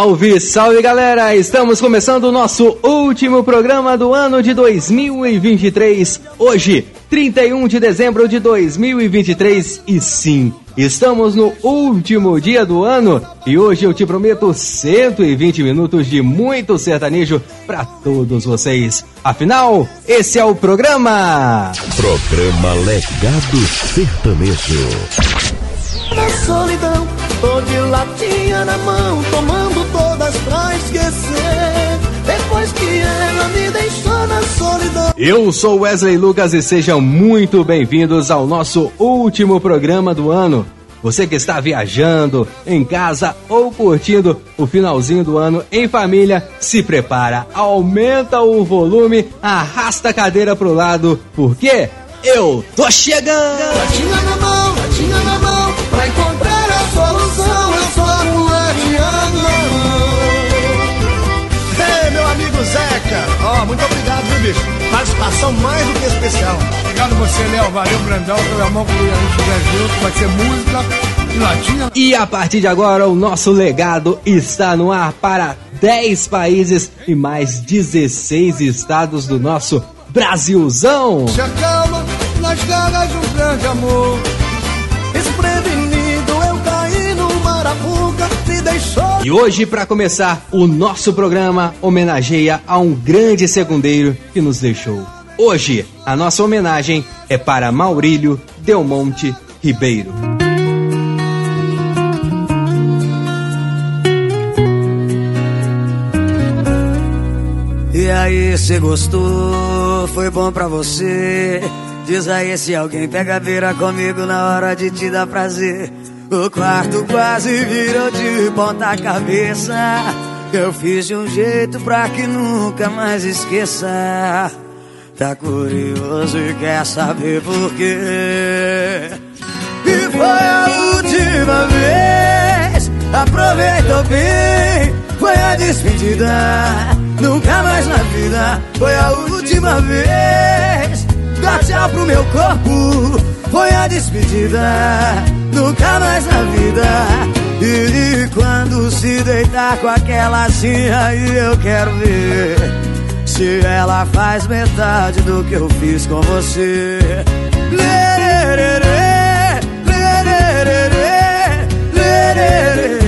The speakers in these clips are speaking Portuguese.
Salve, salve galera! Estamos começando o nosso último programa do ano de 2023. Hoje, 31 de dezembro de 2023. E sim, estamos no último dia do ano e hoje eu te prometo 120 minutos de muito sertanejo para todos vocês. Afinal, esse é o programa. Programa Legado Sertanejo. na solidão. Tô de latinha na mão, tomando todas pra esquecer. Depois que ela me deixou na solidão. Eu sou Wesley Lucas e sejam muito bem-vindos ao nosso último programa do ano. Você que está viajando, em casa ou curtindo o finalzinho do ano em família, se prepara, aumenta o volume, arrasta a cadeira pro lado, porque eu tô chegando! Latinha na mão, latinha na mão, Zeca! Ó, muito obrigado, viu, bicho? Participação mais do que especial. Obrigado você, Léo. Valeu, grandão. Foi a mão que a gente fizer junto. Vai ser música e latinha. E a partir de agora, o nosso legado está no ar para 10 países e mais 16 estados do nosso Brasilzão. Se acalma nas garras de um grande amor. E hoje, para começar, o nosso programa homenageia a um grande segundeiro que nos deixou. Hoje, a nossa homenagem é para Maurílio Delmonte Ribeiro. E aí, cê gostou? Foi bom pra você? Diz aí se alguém pega a beira comigo na hora de te dar prazer. O quarto quase virou de ponta cabeça. Eu fiz de um jeito pra que nunca mais esqueça. Tá curioso e quer saber por quê? E foi a última vez. Aproveitou bem, foi a despedida. Nunca mais na vida, foi a última vez. Dá tchau pro meu corpo, foi a despedida. Nunca mais na vida. E quando se deitar com aquela assim, aí eu quero ver. Se ela faz metade do que eu fiz com você. Lererê, lererê, lererê, lererê.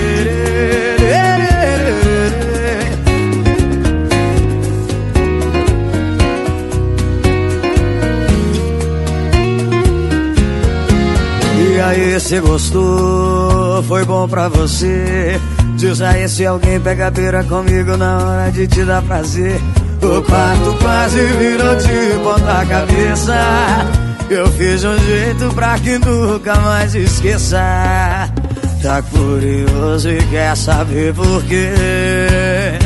E cê gostou? Foi bom pra você? Diz aí se alguém pega a comigo na hora de te dar prazer. O quarto quase virou de ponta cabeça. Eu fiz um jeito pra que nunca mais esqueça. Tá curioso e quer saber por quê?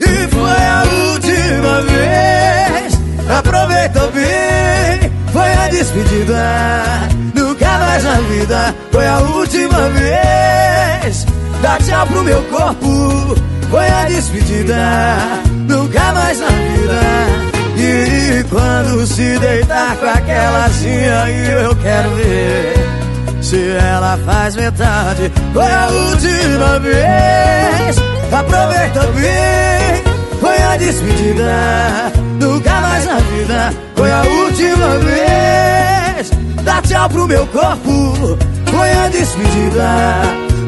E foi a última vez. Aproveitou bem, foi a despedida. Nunca mais na vida, foi a última vez. Dá tchau pro meu corpo, foi a despedida. Nunca mais na vida. E quando se deitar com aquela aí eu quero ver. Se ela faz metade, foi a última vez. Aproveita bem, foi a despedida. Nunca mais na vida, foi a última vez. Dá tchau pro meu corpo, foi a despedida.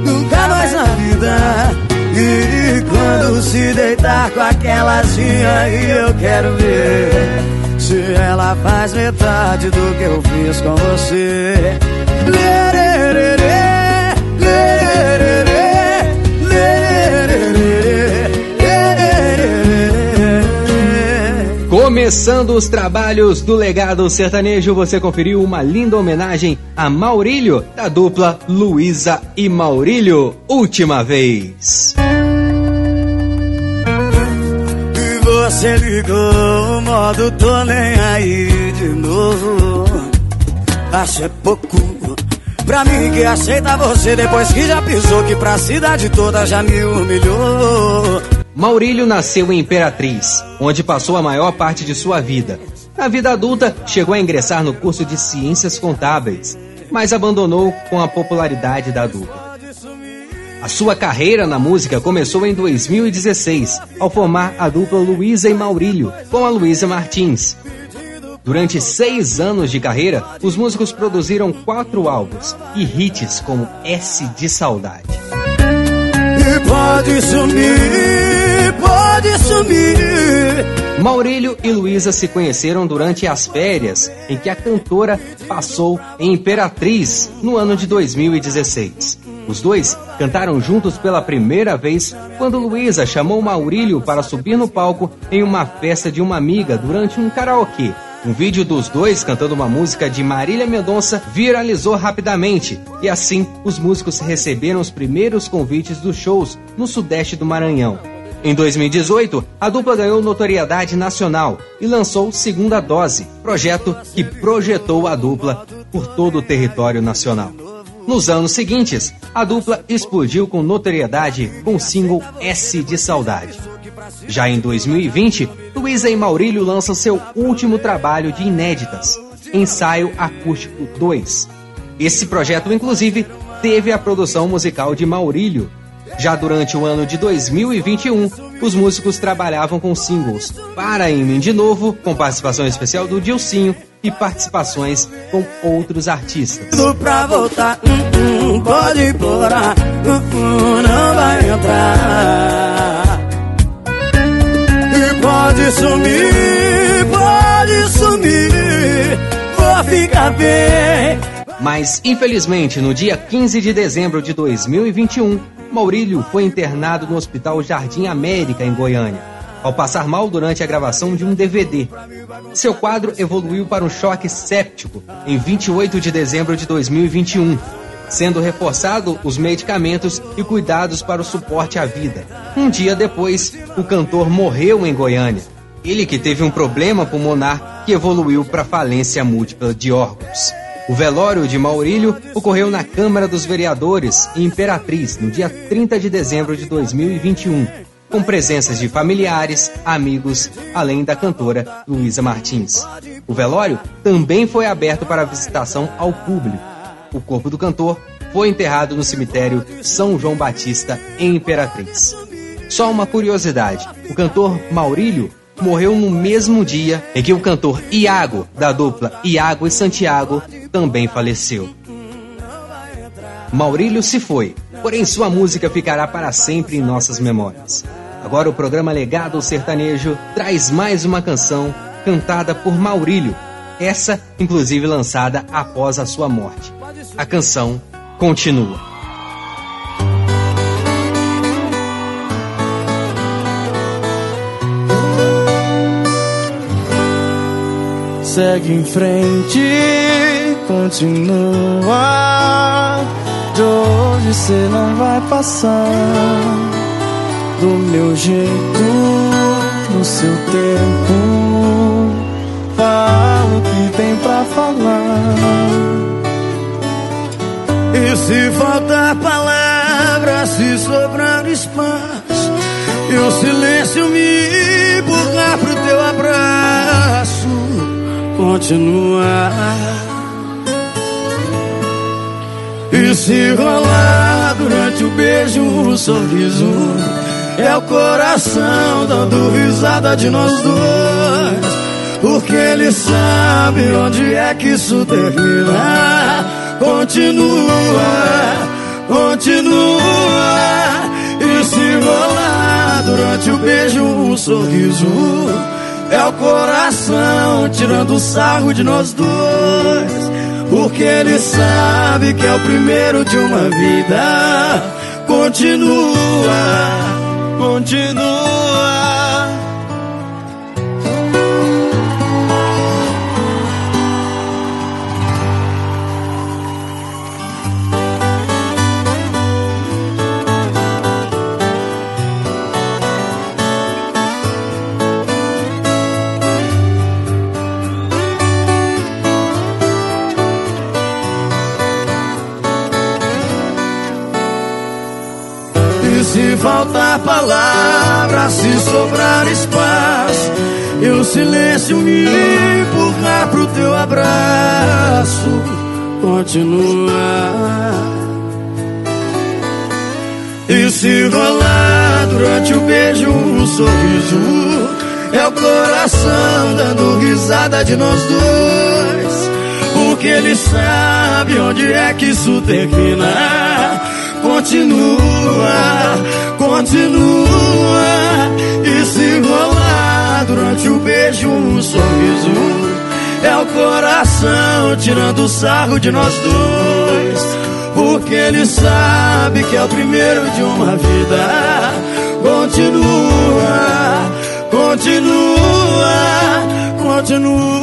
Nunca mais na vida. E quando se deitar com aquelazinha aí eu quero ver Se ela faz metade do que eu fiz com você Começando os trabalhos do legado sertanejo, você conferiu uma linda homenagem a Maurílio, da dupla Luísa e Maurílio, última vez. E você ligou, modo tô nem aí de novo. Acho é pouco pra mim que aceita você depois que já pisou, que pra cidade toda já me humilhou. Maurílio nasceu em Imperatriz, onde passou a maior parte de sua vida. Na vida adulta, chegou a ingressar no curso de Ciências Contábeis, mas abandonou com a popularidade da dupla. A sua carreira na música começou em 2016, ao formar a dupla Luísa e Maurílio, com a Luísa Martins. Durante seis anos de carreira, os músicos produziram quatro álbuns e hits como S de Saudade. E pode sumir, pode sumir. Maurílio e Luísa se conheceram durante as férias em que a cantora passou em Imperatriz no ano de 2016. Os dois cantaram juntos pela primeira vez quando Luísa chamou Maurílio para subir no palco em uma festa de uma amiga durante um karaokê. Um vídeo dos dois cantando uma música de Marília Mendonça viralizou rapidamente e assim os músicos receberam os primeiros convites dos shows no sudeste do Maranhão. Em 2018, a dupla ganhou notoriedade nacional e lançou Segunda Dose, projeto que projetou a dupla por todo o território nacional. Nos anos seguintes, a dupla explodiu com notoriedade com o single S de Saudade. Já em 2020, Luísa e Maurílio lançam seu último trabalho de inéditas, Ensaio Acústico 2. Esse projeto, inclusive, teve a produção musical de Maurílio. Já durante o ano de 2021, os músicos trabalhavam com singles Para em mim de novo, com participação especial do Dilcinho e participações com outros artistas. Pra voltar, hum, hum, pode não vai entrar. E pode sumir, pode sumir, vou ficar bem. Mas, infelizmente, no dia 15 de dezembro de 2021, Maurílio foi internado no Hospital Jardim América, em Goiânia, ao passar mal durante a gravação de um DVD. Seu quadro evoluiu para um choque séptico em 28 de dezembro de 2021, sendo reforçado os medicamentos e cuidados para o suporte à vida. Um dia depois, o cantor morreu em Goiânia. Ele que teve um problema pulmonar que evoluiu para falência múltipla de órgãos. O velório de Maurílio ocorreu na Câmara dos Vereadores, em Imperatriz, no dia 30 de dezembro de 2021, com presenças de familiares, amigos, além da cantora Luísa Martins. O velório também foi aberto para visitação ao público. O corpo do cantor foi enterrado no cemitério São João Batista, em Imperatriz. Só uma curiosidade: o cantor Maurílio morreu no mesmo dia em que o cantor Iago, da dupla Iago e Santiago, também faleceu. Maurílio se foi, porém sua música ficará para sempre em nossas memórias. Agora o programa Legado Sertanejo traz mais uma canção cantada por Maurílio, essa inclusive lançada após a sua morte. A canção continua. Segue em frente, continua. De hoje cê não vai passar do meu jeito, no seu tempo. Fala o que tem pra falar. E se faltar palavras, se sobrar espaço, e o silêncio me empurrar pro teu continua. E se rolar durante o beijo um sorriso É o coração dando risada de nós dois. Porque ele sabe onde é que isso termina. Continua, continua. E se rolar durante o beijo um sorriso É o coração tirando o sarro de nós dois porque ele sabe que é o primeiro de uma vida. Continua, continua. Faltar palavras, se sobrar espaço, e o silêncio me empurrar pro teu abraço, continua. E se rolar durante o beijo um sorriso, é o coração dando risada de nós dois, porque ele sabe onde é que isso termina continua, continua. E se rolar durante o beijo um sorriso, é o coração tirando sarro de nós dois. Porque ele sabe que é o primeiro de uma vida. Continua, continua, continua.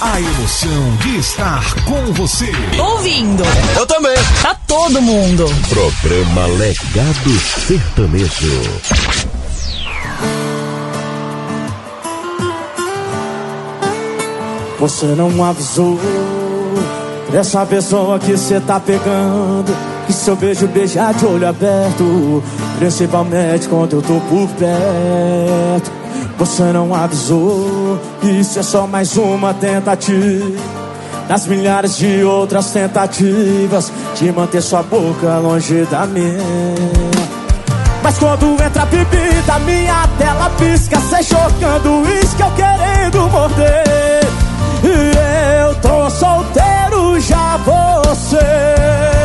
A emoção de estar com você. Ouvindo. Eu também. Tá todo mundo. Programa Legado Sertanejo. Você não avisou dessa pessoa que você tá pegando. Que seu beijo beijar de olho aberto. Principalmente quando eu tô por perto. Você não avisou. Isso é só mais uma tentativa. Das milhares de outras tentativas de manter sua boca longe da minha. Mas quando entra a bebida, minha tela pisca. Cê jogando uísque, eu querendo morder. E eu tô solteiro, já você.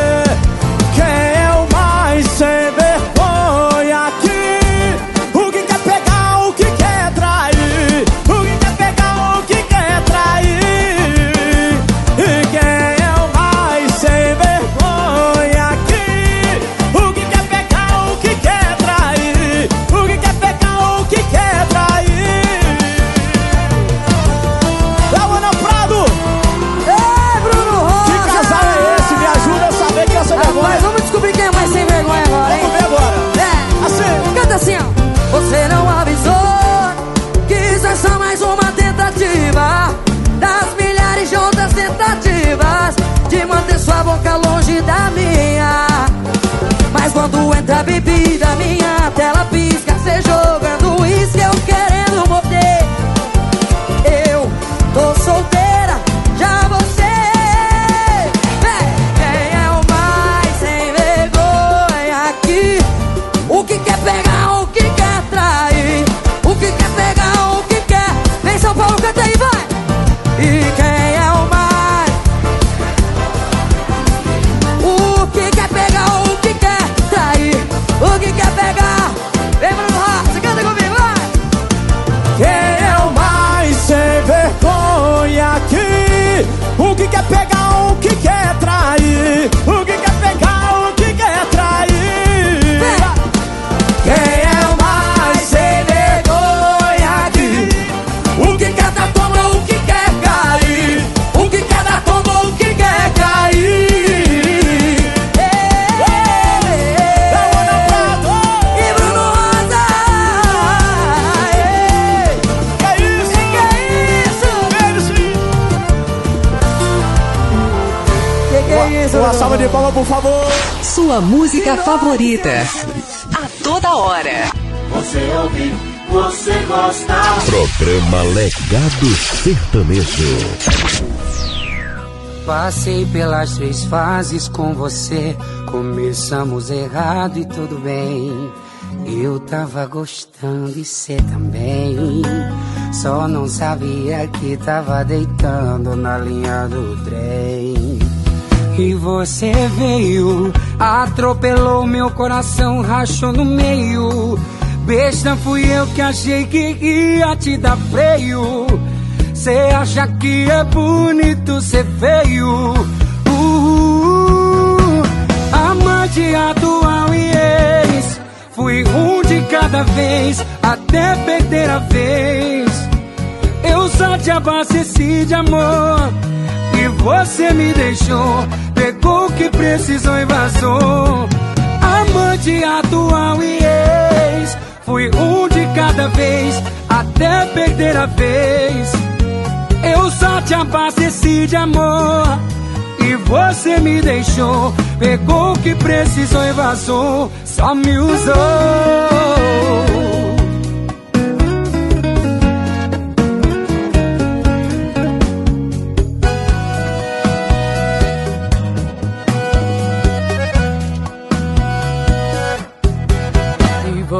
Palmas, por favor. Sua música favorita. A toda hora. Você ouve, você gosta. Programa Legado Sertanejo. Passei pelas três fases com você. Começamos errado e tudo bem. Eu tava gostando e cê também. Só não sabia que tava deitando na linha do trem. E você veio, atropelou meu coração, rachou no meio. Besta fui eu que achei que ia te dar freio. Cê acha que é bonito ser feio? Uh, amante atual e ex. Fui um de cada vez, até perder a vez. Eu só te abasteci de amor. E você me deixou, pegou o que precisou e vazou. Amante atual e ex. Fui um de cada vez, até perder a vez. Eu só te abasteci de amor. E você me deixou, pegou o que precisou e vazou, só me usou.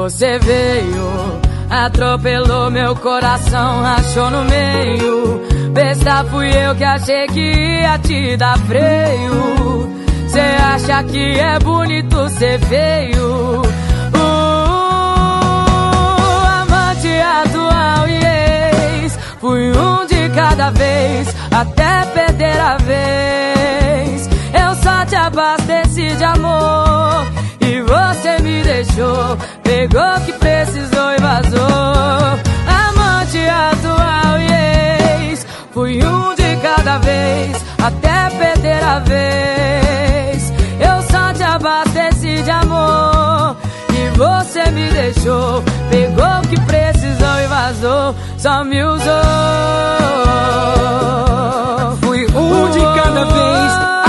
Você veio, atropelou meu coração, rachou no meio. Besta fui eu que achei que ia te dar freio. Cê acha que é bonito ser feio? Uh, amante atual e ex. Fui um de cada vez, até perder a vez. Eu só te abasteci de amor. Deixou, pegou que precisou e vazou. Amante atual e ex. Fui um de cada vez, até perder a vez. Eu só te abasteci de amor. E você me deixou, pegou que precisou e vazou. Só me usou. Fui um de cada vez,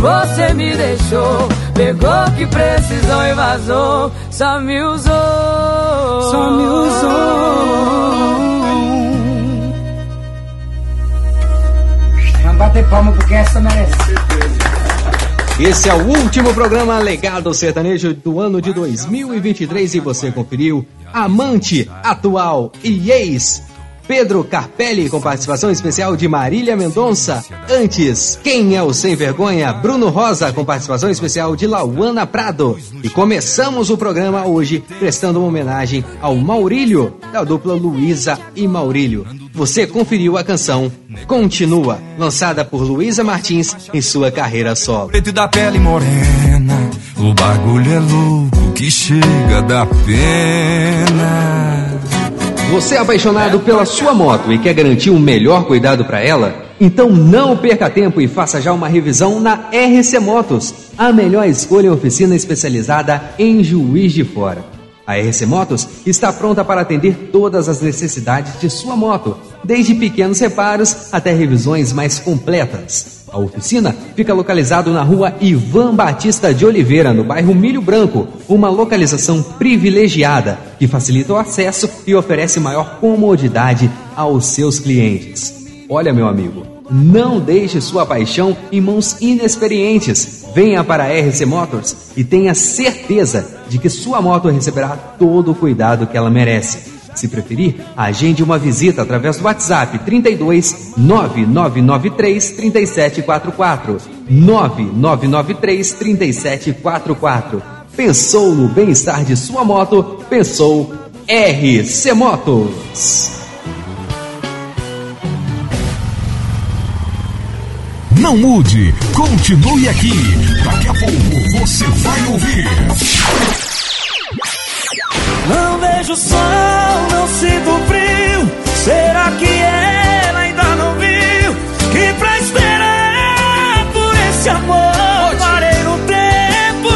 você me deixou Pegou o que precisou e vazou Só me usou Só me usou. Vamos bater palma porque essa merece. Esse é o último programa Legado Sertanejo do ano de 2023 e você conferiu Amante, Atual e Ex. Pedro Carpelli com participação especial de Marília Mendonça. Antes, Quem é o Sem Vergonha? Bruno Rosa com participação especial de Lauana Prado. E começamos o programa hoje prestando uma homenagem ao Maurílio, da dupla Luísa e Maurílio. Você conferiu a canção Continua, lançada por Luísa Martins em sua carreira solo. Preto da pele morena, o bagulho é louco que chega da pena. Você é apaixonado pela sua moto e quer garantir um melhor cuidado para ela? Então não perca tempo e faça já uma revisão na RC Motos, a melhor escolha em oficina especializada em Juiz de Fora. A RC Motos está pronta para atender todas as necessidades de sua moto, desde pequenos reparos até revisões mais completas. A oficina fica localizado na rua Ivan Batista de Oliveira, no bairro Milho Branco, uma localização privilegiada que facilita o acesso e oferece maior comodidade aos seus clientes. Olha, meu amigo, não deixe sua paixão em mãos inexperientes. Venha para a RC Motors e tenha certeza de que sua moto receberá todo o cuidado que ela merece. Se preferir, agende uma visita através do WhatsApp 32 9993 3744 9993 3744. Pensou no bem-estar de sua moto? Pensou RC Motos. Não mude, continue aqui. Daqui a pouco você vai ouvir. Não vejo sol, sinto frio. Será que ela ainda não viu? Que pra esperar por esse amor parei no tempo.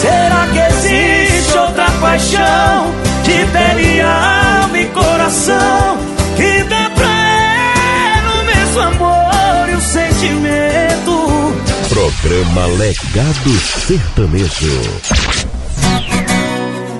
Será que existe outra paixão de pele, alma e coração? Que dá pra ela o mesmo amor e o sentimento. Programa Legado Sertanejo.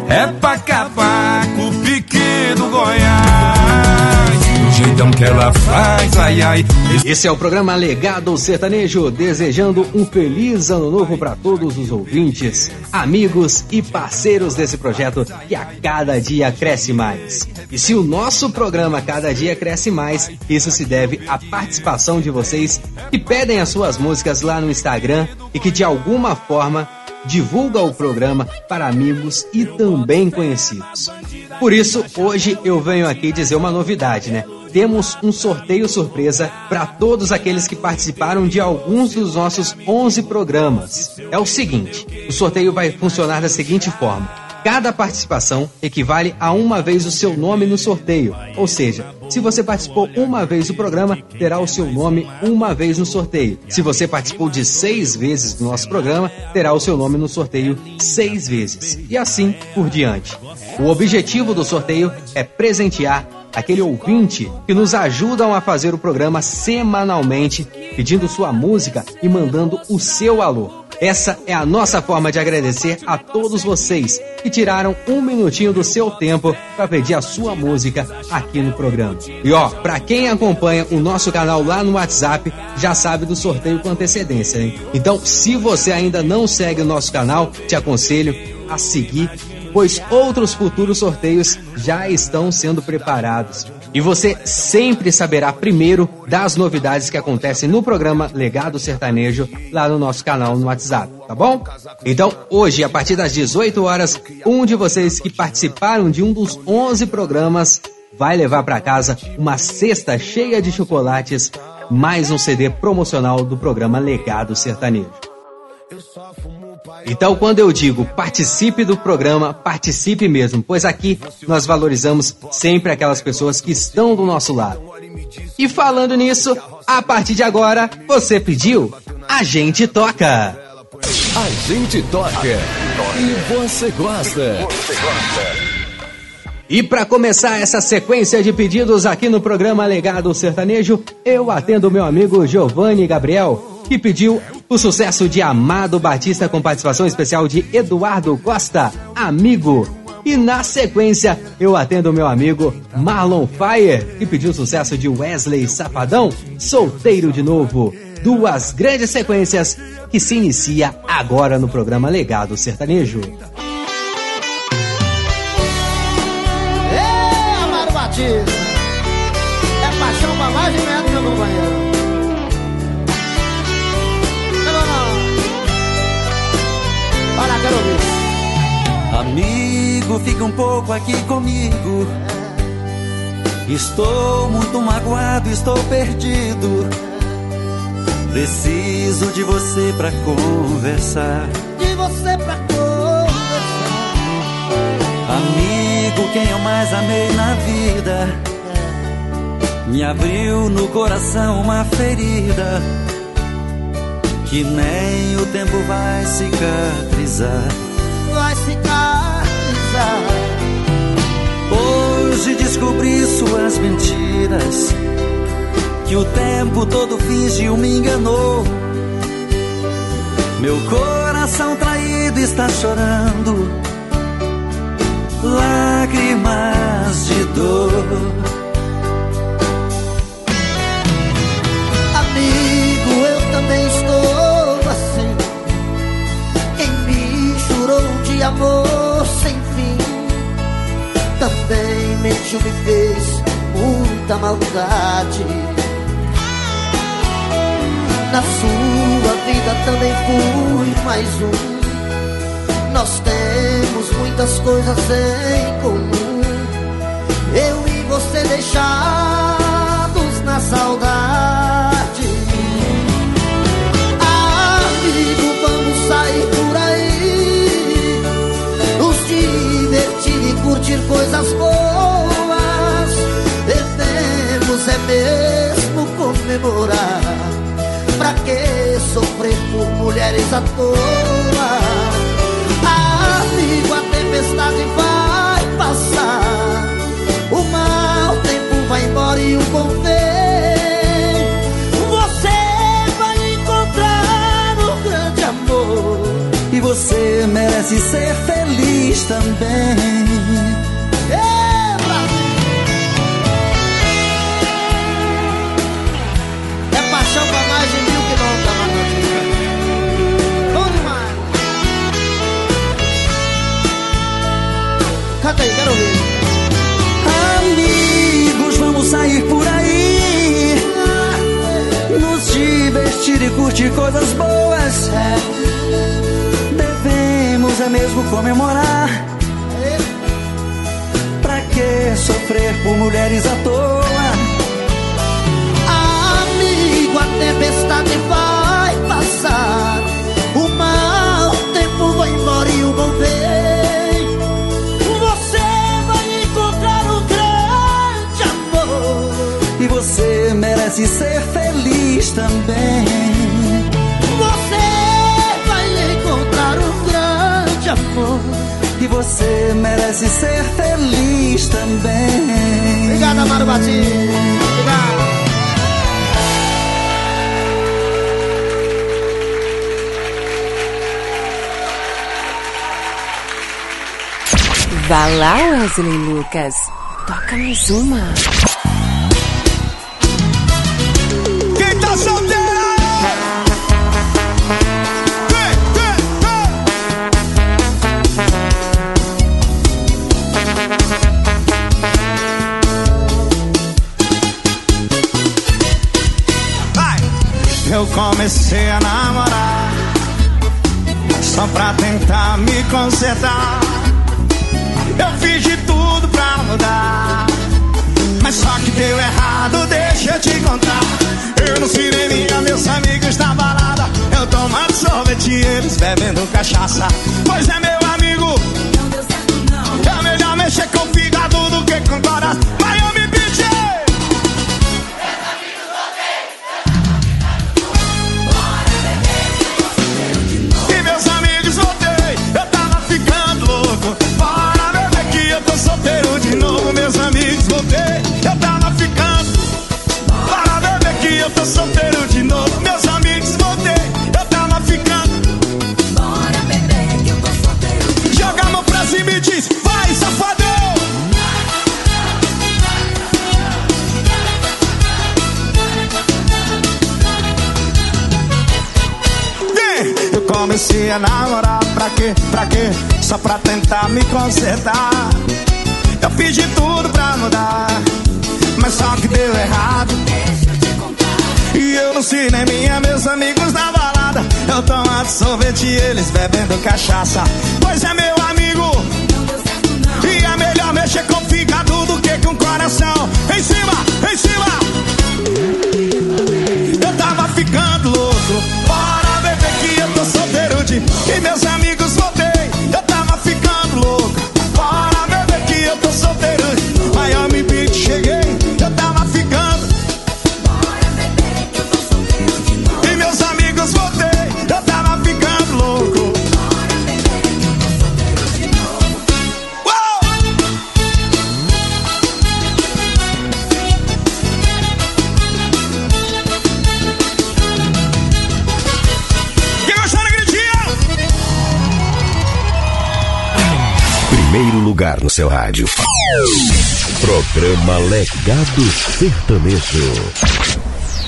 É pra acabar com o pique do Goiás. Do jeitão que ela faz, ai ai. Esse é o programa Legado Sertanejo, desejando um feliz ano novo para todos os ouvintes, amigos e parceiros desse projeto que a cada dia cresce mais. E se o nosso programa cada dia cresce mais, isso se deve à participação de vocês que pedem as suas músicas lá no Instagram e que de alguma forma divulga o programa para amigos e também conhecidos. Por isso, hoje eu venho aqui dizer uma novidade, né? Temos um sorteio surpresa para todos aqueles que participaram de alguns dos nossos 11 programas. É o seguinte: o sorteio vai funcionar da seguinte forma. Cada participação equivale a uma vez o seu nome no sorteio. Ou seja, se você participou uma vez do programa, terá o seu nome uma vez no sorteio. Se você participou de seis vezes do nosso programa, terá o seu nome no sorteio seis vezes. E assim por diante. O objetivo do sorteio é presentear aquele ouvinte que nos ajudam a fazer o programa semanalmente, pedindo sua música e mandando o seu alô. Essa é a nossa forma de agradecer a todos vocês que tiraram um minutinho do seu tempo para pedir a sua música aqui no programa. E ó, para quem acompanha o nosso canal lá no WhatsApp, já sabe do sorteio com antecedência, hein? Então, se você ainda não segue o nosso canal, te aconselho a seguir pois outros futuros sorteios já estão sendo preparados. E você sempre saberá primeiro das novidades que acontecem no programa Legado Sertanejo lá no nosso canal no WhatsApp, tá bom? Então, hoje, a partir das 18 horas, um de vocês que participaram de um dos 11 programas vai levar para casa uma cesta cheia de chocolates, mais um CD promocional do programa Legado Sertanejo. Então, quando eu digo participe do programa, participe mesmo, pois aqui nós valorizamos sempre aquelas pessoas que estão do nosso lado. E falando nisso, a partir de agora, você pediu, a gente toca. A gente toca e você gosta. E para começar essa sequência de pedidos aqui no programa Legado Sertanejo, eu atendo meu amigo Giovanni Gabriel, que pediu o sucesso de Amado Batista com participação especial de Eduardo Costa, Amigo. E na sequência, eu atendo meu amigo Marlon Fire, que pediu o sucesso de Wesley Safadão, Solteiro de Novo. Duas grandes sequências que se inicia agora no programa Legado Sertanejo. Amado Batista, é paixão pra mais de metro no banheiro. Amigo, fica um pouco aqui comigo. Estou muito magoado, estou perdido. Preciso de você pra conversar. De você pra conversar. Amigo, quem eu mais amei na vida. Me abriu no coração uma ferida que nem o tempo vai cicatrizar. Hoje descobri suas mentiras, que o tempo todo fingiu me enganou. Meu coração traído está chorando, lágrimas de dor. Amor sem fim também mentiu, me fez muita maldade. Na sua vida também fui mais um. Nós temos muitas coisas em comum. Eu e você deixados na saudade. E curtir coisas boas. Devemos é mesmo comemorar. Pra que sofrer por mulheres à toa? Amigo, a tempestade vai passar. O mau tempo vai embora e o bom vem. Você vai encontrar no você merece ser feliz também. Quero. Amigos, vamos sair por aí. Nos divertir e curtir coisas boas. Devemos é mesmo comemorar. Pra que sofrer por mulheres à toa? Amigo, a tempestade vai você merece ser feliz também. Você vai encontrar um grande amor. E você merece ser feliz também. Obrigado, Amaro Batista. Obrigado. Vá lá, Wesley Lucas. Toca mais uma. Comecei a namorar. Só pra tentar me consertar. Eu fiz de tudo pra mudar. Mas só que deu errado, deixa eu te contar. Eu no cineminha, meus amigos na balada. Eu tomando sorvete e eles bebendo cachaça. Pois é meu amigo. Não deu certo não É melhor mexer com fígado do que com coração. Beach E me consertar. Eu fiz de tudo pra mudar, mas só que deu errado. E eu no cineminha, meus amigos na balada. Eu tomando sorvete e eles bebendo cachaça. Pois é, meu amigo. E é melhor mexer com fígado do que com coração. Em cima, em cima. Seu rádio. Programa Legado Sertanejo.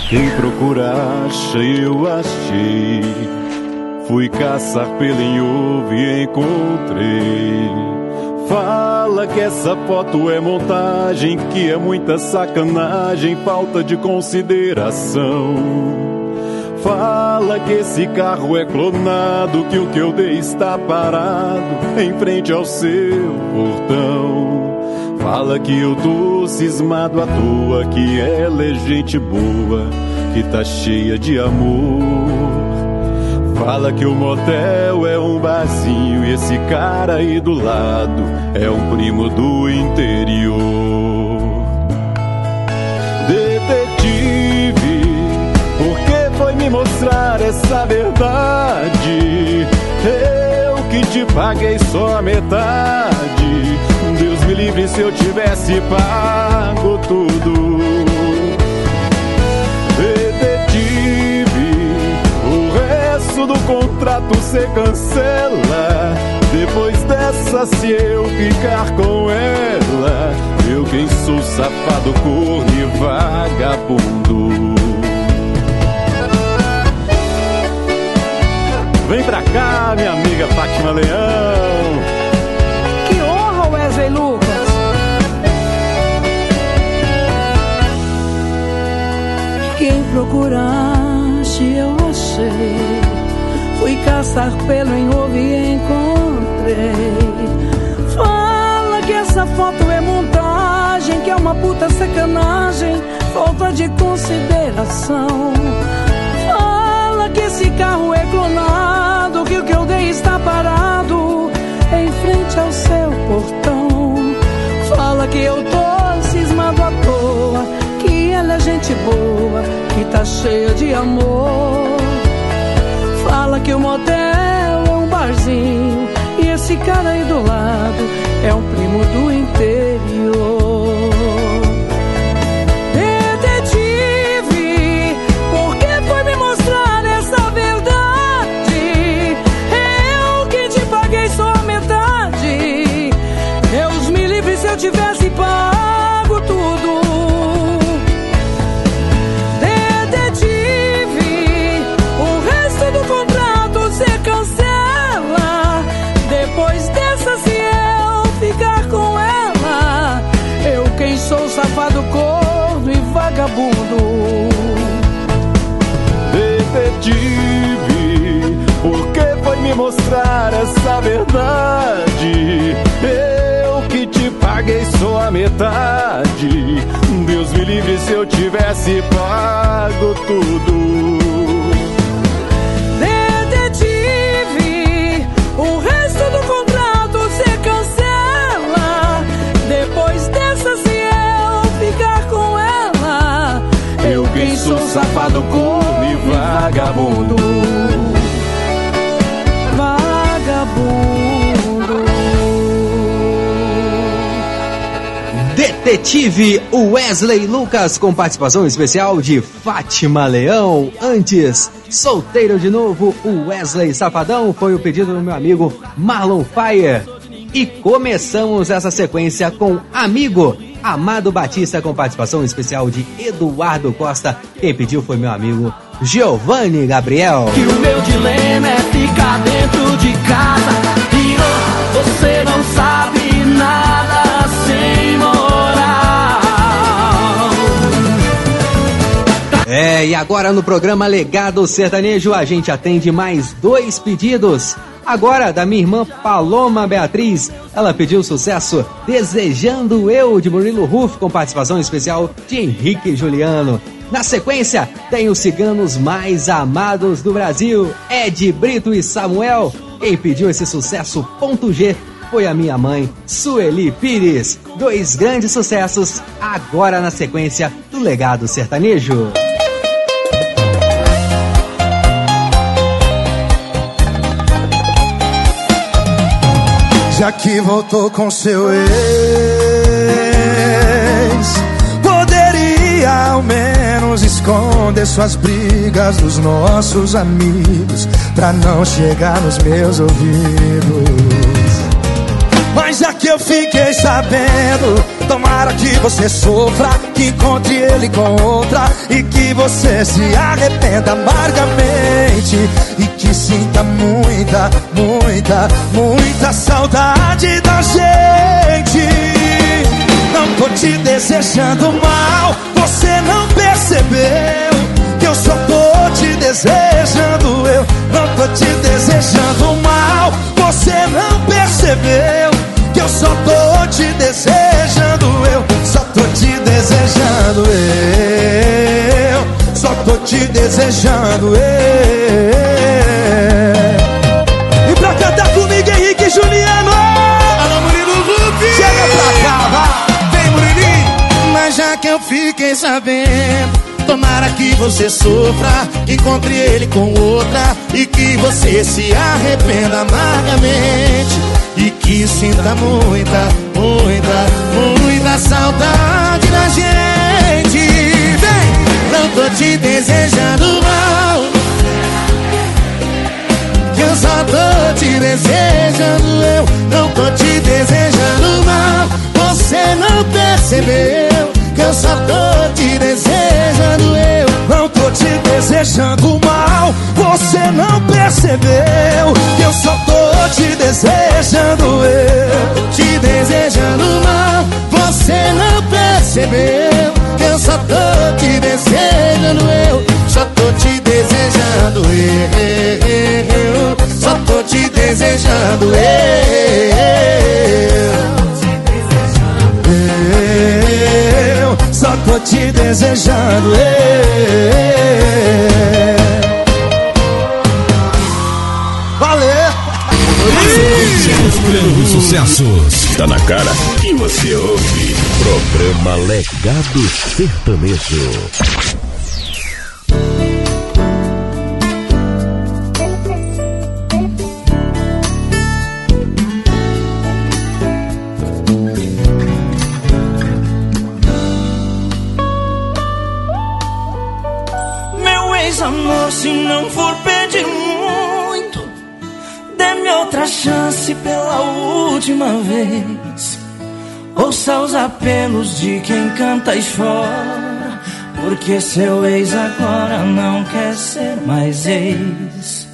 Quem procura acha, eu achei. Fui caçar pelo ovo e encontrei. Fala que essa foto é montagem, que é muita sacanagem, falta de consideração. Fala que esse carro é clonado, que o que eu dei está parado em frente ao seu portão. Fala que eu tô cismado à toa, que ela é gente boa, que tá cheia de amor. Fala que o motel é um barzinho e esse cara aí do lado é um primo do interior. Essa verdade? Eu que te paguei só a metade. Deus me livre se eu tivesse pago tudo. Detetive, o resto do contrato cê cancela. Depois dessa, se eu ficar com ela, eu quem sou safado, corno e vagabundo. Vem pra cá, minha amiga Fátima Leão. Que honra, Wesley Lucas. Quem procuraste eu achei. Fui caçar pelo ovo e encontrei. Fala que essa foto é montagem, que é uma puta sacanagem, falta de consideração. Que esse carro é clonado, que o que eu dei está parado em frente ao seu portão. Fala que eu tô cismado à toa, que ela é gente boa, que tá cheia de amor. Fala que o motel é um barzinho e esse cara aí do lado é um primo do interior. Mostrar essa verdade? Eu que te paguei só a metade. Deus me livre se eu tivesse pago tudo. Detetive, o resto do contrato você cancela. Depois dessa, se eu ficar com ela, Eu quem sou safado, corno e vagabundo. Detetive Wesley Lucas com participação especial de Fátima Leão. Antes, solteiro de novo, o Wesley Safadão foi o pedido do meu amigo Marlon Fire. E começamos essa sequência com Amigo, Amado Batista com participação especial de Eduardo Costa. Quem pediu foi meu amigo Giovanni Gabriel. Que o meu dilema é ficar dentro de casa E oh, você não sabe nada sem moral É, e agora no programa Legado Sertanejo a gente atende mais dois pedidos. Agora da minha irmã Paloma Beatriz. Ela pediu o sucesso Desejando Eu de Murilo Ruff com participação especial de Henrique Juliano. Na sequência, tem os ciganos mais amados do Brasil, Ed Brito e Samuel. Quem pediu esse sucesso ponto G foi a minha mãe, Sueli Pires. Dois grandes sucessos, agora na sequência do Legado Sertanejo. Já que voltou com seu ex, poderia ao menos esconder suas brigas dos nossos amigos, pra não chegar nos meus ouvidos. Mas já que eu fiquei sabendo, tomara que você sofra, que encontre ele com outra e que você se arrependa amargamente e que sinta muita, muita, muita saudade da gente. Não tô te desejando mal, desejando eu. E pra cantar comigo, Henrique e Juliano. Alô, Murilo Rufi. Chega pra cá, vai. Vem, Murilinho. Mas já que eu fiquei sabendo. Tomara que você sofra, encontre ele com outra e que você se arrependa amargamente e que sinta muita, muita, muita saudade da gente. Te desejando mal. eu só tô te desejando, eu não tô te desejando mal. Você não percebeu que eu só tô te desejando, eu não tô te desejando mal. Você não percebeu que eu só tô te desejando, eu te desejando mal. Você não percebeu que eu só tô te desejando, eu só tô te desejando, eu só tô te desejando, eu só tô te desejando, eu. Valeu! Os sucessos. Tá na cara que você ouve. Programa Legado Sertanejo. amor, se não for pedir muito, dê-me outra chance pela última vez. Ouça os apelos de quem canta e chora, porque seu ex agora não quer ser mais ex.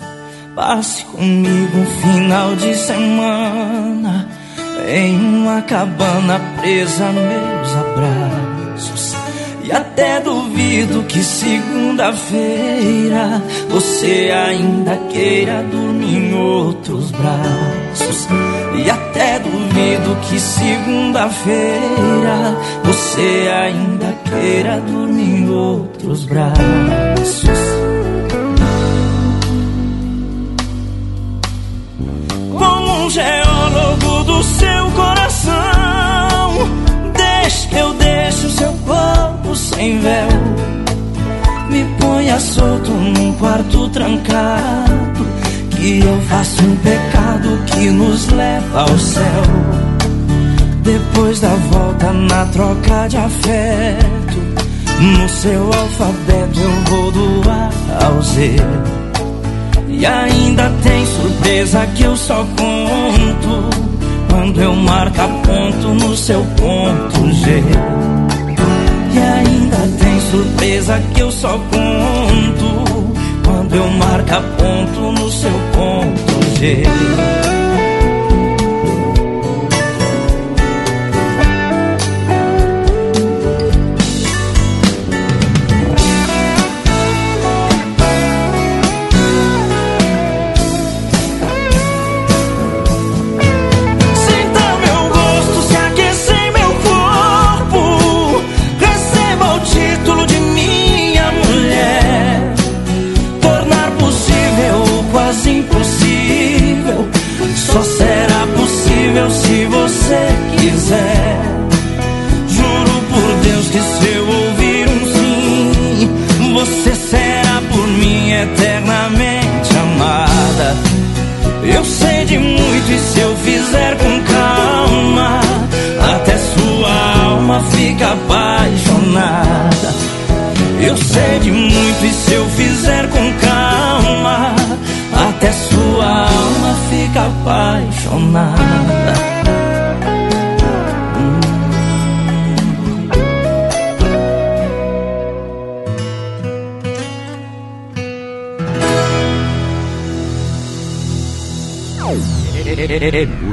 Passe comigo um final de semana em uma cabana presa a meus abraços. E até duvido que segunda-feira você ainda queira dormir em outros braços. E até duvido que segunda-feira você ainda queira dormir em outros braços. Como um geólogo do seu coração, deixe que eu deixe o seu corpo sem véu. Me ponha solto num quarto trancado. Que eu faço um pecado que nos leva ao céu. Depois da volta na troca de afeto, no seu alfabeto eu vou do A ao Z. E ainda tem surpresa que eu só conto quando eu marco ponto no seu ponto G. E ainda tem surpresa que eu só conto quando eu marco ponto no seu G. Sinta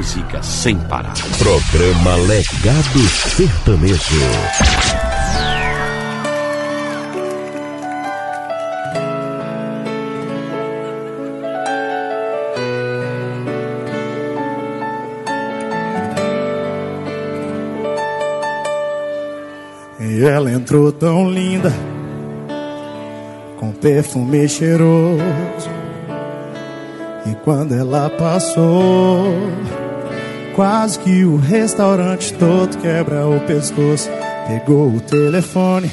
música sem parar. Programa Legado Sertanejo. E ela entrou tão linda, com perfume cheiroso. E quando ela passou, quase que o restaurante todo quebra o pescoço. Pegou o telefone,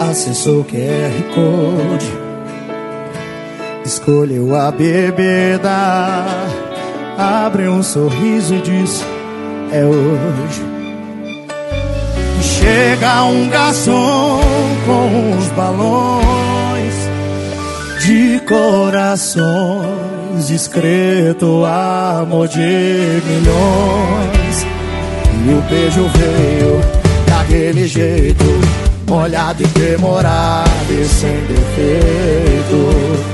acessou o QR Code, escolheu a bebida, abriu um sorriso e disse: É hoje. Chega um garçom com uns balões de corações, discreto amor de milhões. E o beijo veio daquele jeito, molhado e demorado e sem defeito.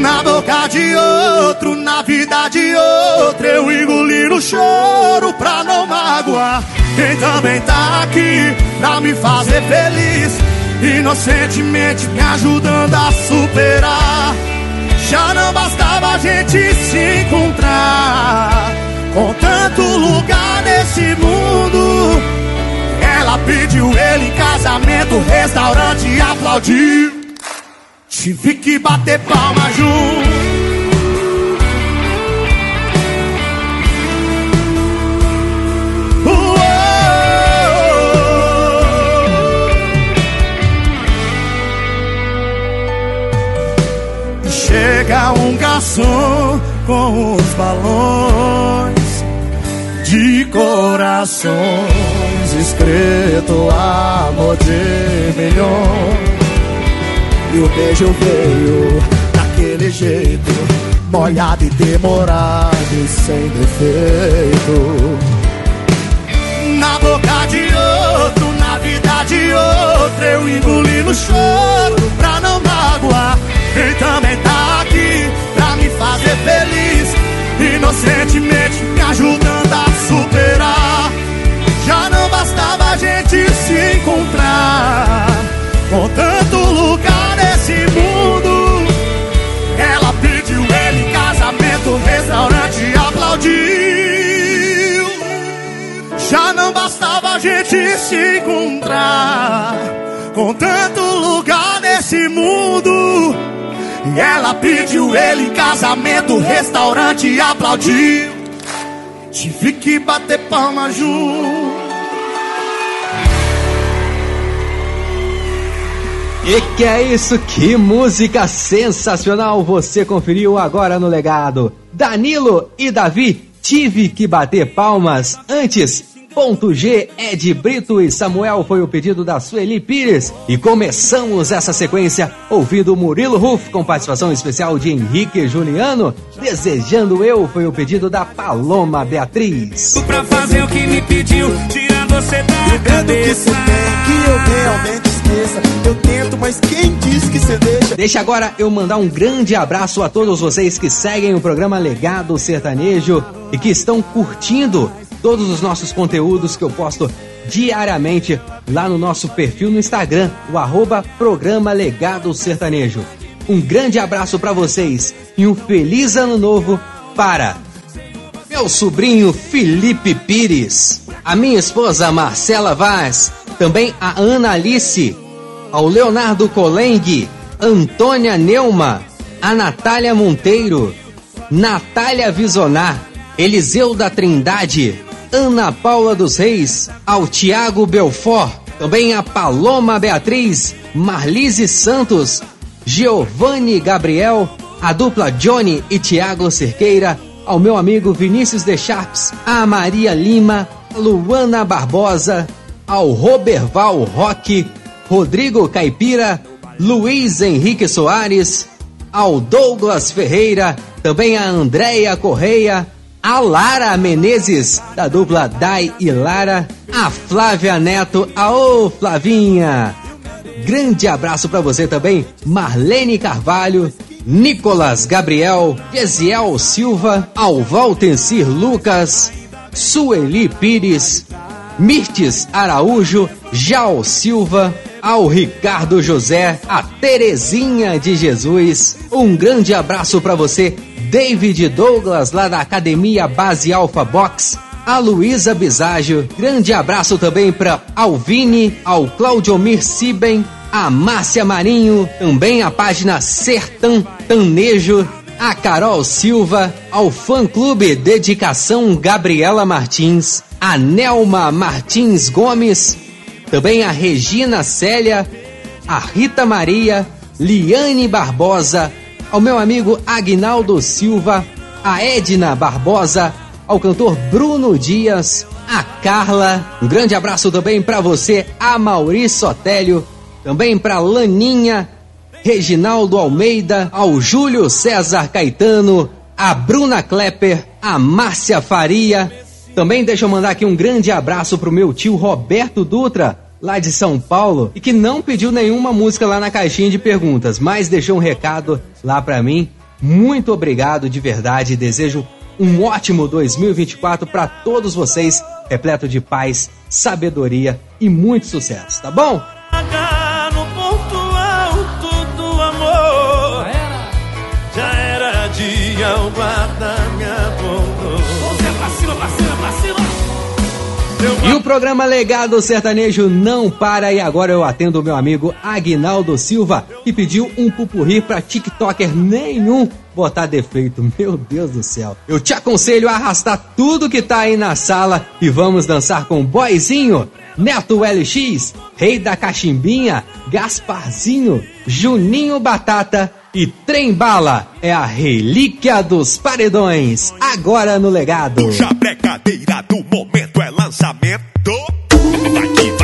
Na boca de outro, na vida de outro, eu engoli no choro pra não magoar. Quem também tá aqui pra me fazer feliz, inocentemente me ajudando a superar. Já não bastava a gente se encontrar, com tanto lugar nesse mundo. Ela pediu ele em casamento, restaurante aplaudiu. Tive que bater palma junto. Chega um garçom com os balões de corações escrito amor de milhões. E o beijo veio daquele jeito, molhado e demorado e sem defeito. Na boca de outro, na vida de outro, eu engoli no choro pra não magoar. Quem também tá aqui pra me fazer feliz, inocentemente me ajudando a superar. Já não bastava a gente se encontrar com tanto lugar nesse mundo. Ela pediu ele casamento, restaurante aplaudiu. Já não bastava a gente se encontrar com tanto lugar nesse mundo. E ela pediu ele em casamento, restaurante aplaudiu. Tive que bater palma junto. E que é isso? Que música sensacional você conferiu agora no legado. Danilo e Davi, tive que bater palmas. Antes, ponto G, Ed Brito e Samuel foi o pedido da Sueli Pires. E começamos essa sequência ouvindo Murilo Ruff com participação especial de Henrique Juliano. Desejando eu foi o pedido da Paloma Beatriz. Pra fazer o que me pediu, tirar você da cabeça. que eu realmente esqueça. Eu tento, mas quem disse que você deixa? Deixa agora eu mandar um grande abraço a todos vocês que seguem o programa Legado Sertanejo e que estão curtindo todos os nossos conteúdos que eu posto diariamente lá no nosso perfil no Instagram, o arroba programa Legado Sertanejo. Um grande abraço para vocês e um feliz ano novo para meu sobrinho Felipe Pires, a minha esposa Marcela Vaz, também a Ana Alice, ao Leonardo Coleng, Antônia Neuma, a Natália Monteiro, Natália Visonar, Eliseu da Trindade, Ana Paula dos Reis, ao Tiago Belfort, também a Paloma Beatriz, Marlise Santos, Giovanni Gabriel, a dupla Johnny e Tiago Cerqueira, ao meu amigo Vinícius De Sharps, a Maria Lima, Luana Barbosa, ao Roberval Roque, Rodrigo Caipira, Luiz Henrique Soares, ao Douglas Ferreira, também a Andréia Correia, a Lara Menezes, da dupla Dai e Lara, a Flávia Neto, aô Flavinha! Grande abraço para você também, Marlene Carvalho, Nicolas Gabriel, Gesiel Silva, ao Valtencir Lucas, Sueli Pires, Mirtes Araújo, Jal Silva, ao Ricardo José, a Terezinha de Jesus. Um grande abraço para você, David Douglas, lá da Academia Base Alpha Box. A Luísa Biságio, grande abraço também para Alvine, ao Claudiomir Siben, a Márcia Marinho, também a página Sertã Tanejo, a Carol Silva, ao fã clube Dedicação Gabriela Martins, a Nelma Martins Gomes, também a Regina Célia, a Rita Maria, Liane Barbosa, ao meu amigo Agnaldo Silva, a Edna Barbosa, ao cantor Bruno Dias, a Carla. Um grande abraço também para você, a Maurício Sotélio, também para Laninha, Reginaldo Almeida, ao Júlio César Caetano, a Bruna Klepper, a Márcia Faria. Também deixa eu mandar aqui um grande abraço pro meu tio Roberto Dutra, lá de São Paulo, e que não pediu nenhuma música lá na caixinha de perguntas, mas deixou um recado lá para mim. Muito obrigado de verdade, desejo um ótimo 2024 para todos vocês, repleto de paz, sabedoria e muito sucesso, tá bom? Já era E o programa Legado Sertanejo não para e agora eu atendo o meu amigo Agnaldo Silva, que pediu um pupurri pra TikToker nenhum botar defeito. Meu Deus do céu. Eu te aconselho a arrastar tudo que tá aí na sala e vamos dançar com Boizinho, Neto LX, Rei da Cachimbinha, Gasparzinho, Juninho Batata e Trembala é a relíquia dos paredões. Agora no legado. Puxa a do momento lançamento daqui.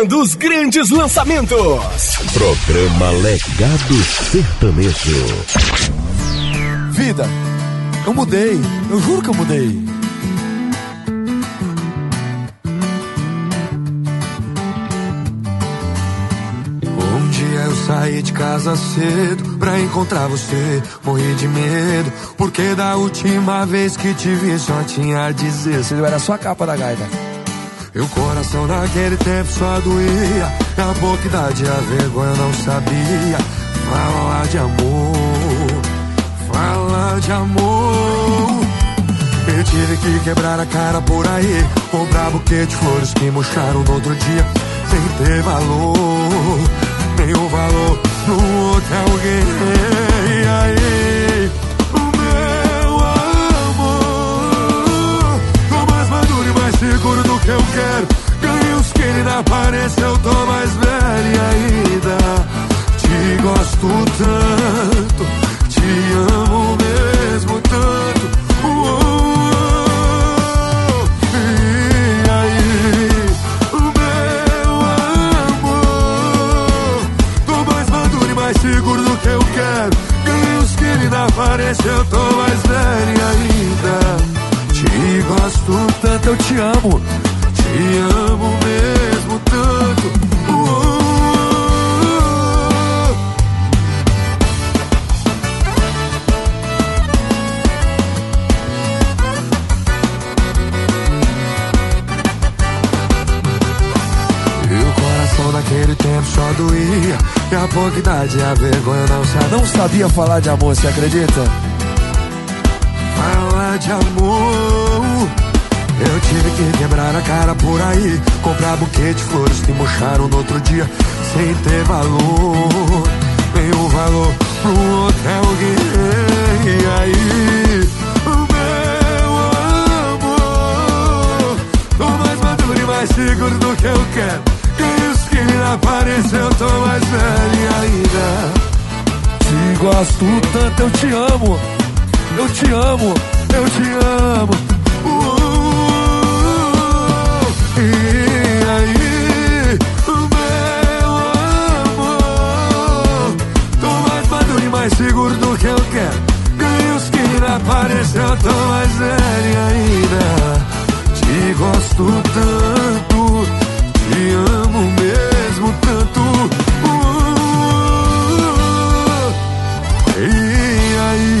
Tocando os grandes lançamentos. Programa Legado Sertanejo. Vida, eu mudei. Eu juro que eu mudei. Um dia eu saí de casa cedo pra encontrar você. Morri de medo, porque da última vez que te vi só tinha a dizer. Você era só a capa da gaita. O coração naquele tempo só doía. A boca idade, a vergonha eu não sabia. Falar de amor, falar de amor. Eu tive que quebrar a cara por aí. Comprar buquê de flores que murcharam no outro dia. Sem ter valor, nenhum valor no outro alguém. E aí, que eu quero. Ganhei uns quilos na aparência, eu tô mais velho e ainda. Te gosto tanto, te amo mesmo tanto. Seguro do que eu quero. Ganhei uns quilos na aparência, eu tô mais velho e ainda. Te gosto tanto, eu te amo. Te amo mesmo tanto. Uou. E o coração naquele tempo só doía. E a pouca idade, a vergonha não sabia. Não sabia falar de amor, você acredita? Falar de amor. Eu tive que quebrar a cara por aí, comprar buquê de flores que murcharam no outro dia, sem ter valor, nenhum valor pro hotel é. E aí, meu amor, tô mais maduro e mais seguro do que eu quero. Que isso que me apareceu, tô mais velho ainda. Te gosto tanto, eu te amo, eu te amo, eu te amo. seguro do que eu quero. ganhos os que não apareceu, tô mais velha ainda. Te gosto tanto, te amo mesmo tanto. Uh. E aí?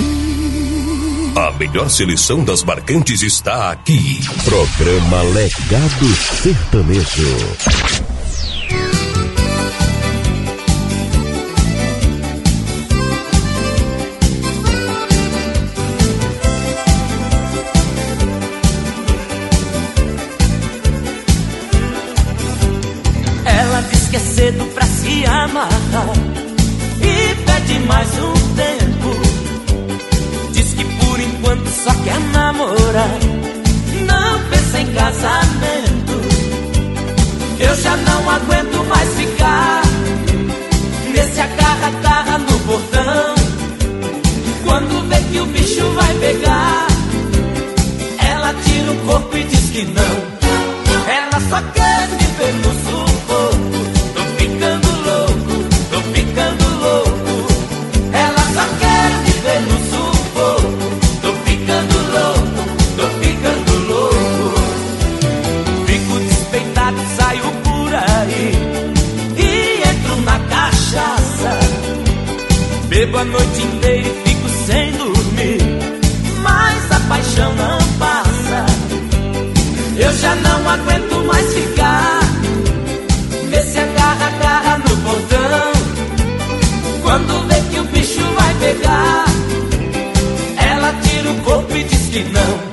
A melhor seleção das marcantes está aqui. Programa Legado Sertanejo. não. Ela só quer não.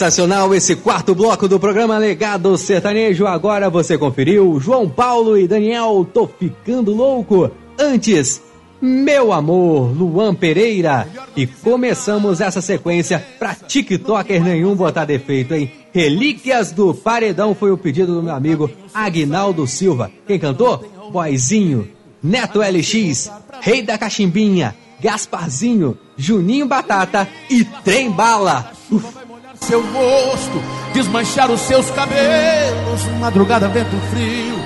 Sensacional esse quarto bloco do programa Legado Sertanejo. Agora você conferiu João Paulo e Daniel, tô ficando louco. Antes, meu amor, Luan Pereira. E começamos essa sequência pra TikToker nenhum botar defeito, hein? Relíquias do Paredão foi o pedido do meu amigo Agnaldo Silva. Quem cantou? Boizinho, Neto LX, Rei da Cachimbinha, Gasparzinho, Juninho Batata e Trem Bala. Ufa seu rosto, desmanchar os seus cabelos. Madrugada, vento frio,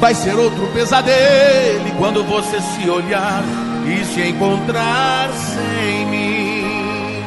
vai ser outro pesadelo. E quando você se olhar e se encontrar sem mim.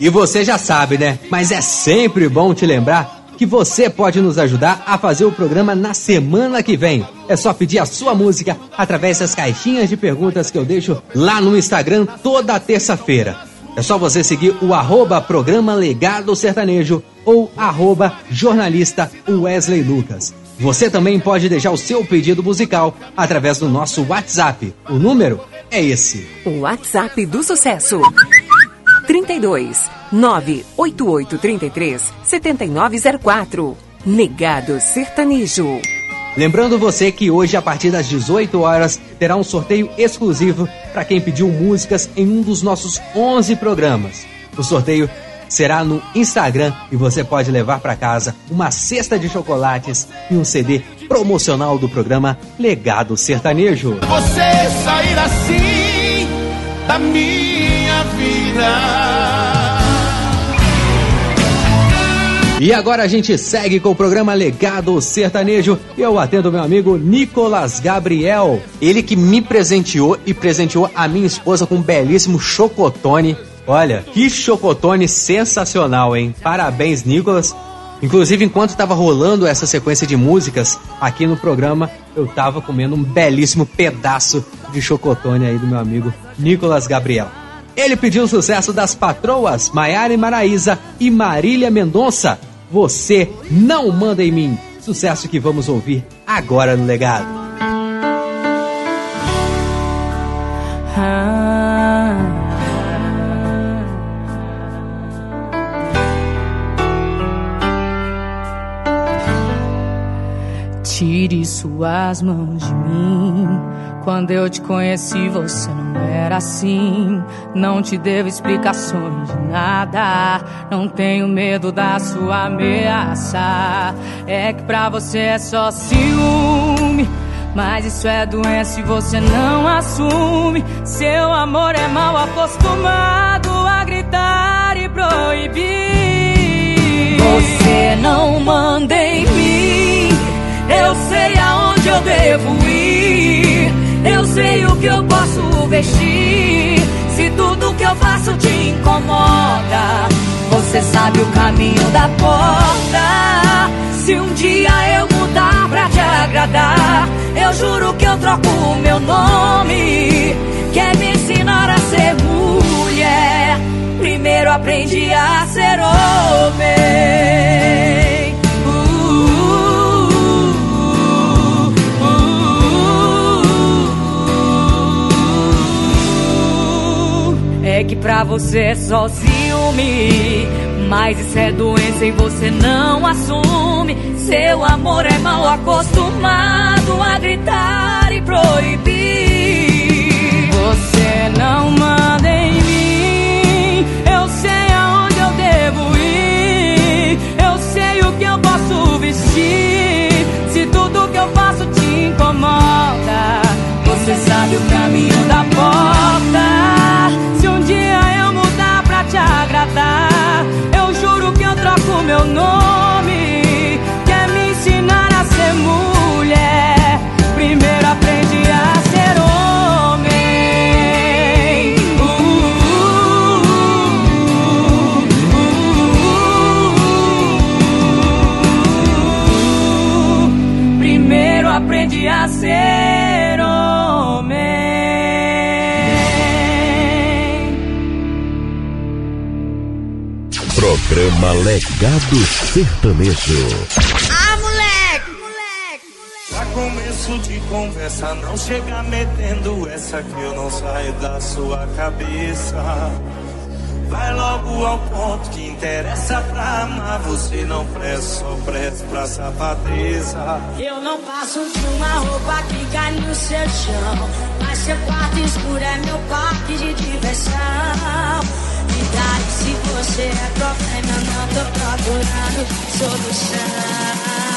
E você já sabe, né? Mas é sempre bom te lembrar que você pode nos ajudar a fazer o programa na semana que vem. É só pedir a sua música através das caixinhas de perguntas que eu deixo lá no Instagram toda terça-feira. É só você seguir o arroba programa Legado Sertanejo ou arroba jornalista Wesley Lucas. Você também pode deixar o seu pedido musical através do nosso WhatsApp. O número é esse. O WhatsApp do sucesso. 32 98833 7904. Legado Sertanejo. Lembrando você que hoje, a partir das 18 horas, terá um sorteio exclusivo para quem pediu músicas em um dos nossos 11 programas. O sorteio será no Instagram e você pode levar para casa uma cesta de chocolates e um CD promocional do programa Legado Sertanejo. Você sair assim da minha vida. E agora a gente segue com o programa Legado Sertanejo eu atendo meu amigo Nicolas Gabriel. Ele que me presenteou e presenteou a minha esposa com um belíssimo chocotone. Olha, que chocotone sensacional, hein? Parabéns, Nicolas. Inclusive, enquanto estava rolando essa sequência de músicas aqui no programa, eu estava comendo um belíssimo pedaço de chocotone aí do meu amigo Nicolas Gabriel. Ele pediu o sucesso das patroas Maiara e e Marília Mendonça. Você não manda em mim. Sucesso que vamos ouvir agora no legado. Tire suas mãos de mim. Quando eu te conheci, você não era assim. Não te devo explicações de nada. Não tenho medo da sua ameaça. É que pra você é só ciúme. Mas isso é doença e você não assume. Seu amor é mal acostumado a gritar e proibir. Você não manda em mim. Eu sei aonde eu devo ir. Eu sei o que eu posso vestir. Se tudo que eu faço te incomoda, você sabe o caminho da porta. Se um dia eu mudar pra te agradar, eu juro que eu troco o meu nome. Quer me ensinar a ser mulher? Primeiro aprendi a ser homem. É que pra você é só ciúme. Mas isso é doença e você não assume. Seu amor é mal acostumado a gritar e proibir. Você não manda em mim. Eu sei aonde eu devo ir. Eu sei o que eu posso vestir. Se tudo que eu faço te incomoda, você sabe o caminho da porta. Dia eu mudar pra te agradar, eu juro que eu troco meu nome. Legado Sertanejo. Ah, moleque! Pra começo de conversa, não chega metendo essa que eu não saio da sua cabeça. Vai logo ao ponto que interessa pra amar. Você não presta, só presta pra safadeza. Eu não passo de uma roupa que cai no seu chão. Mas seu quarto escuro é meu parque de diversão. Se você é problema, eu não tô procurando solução.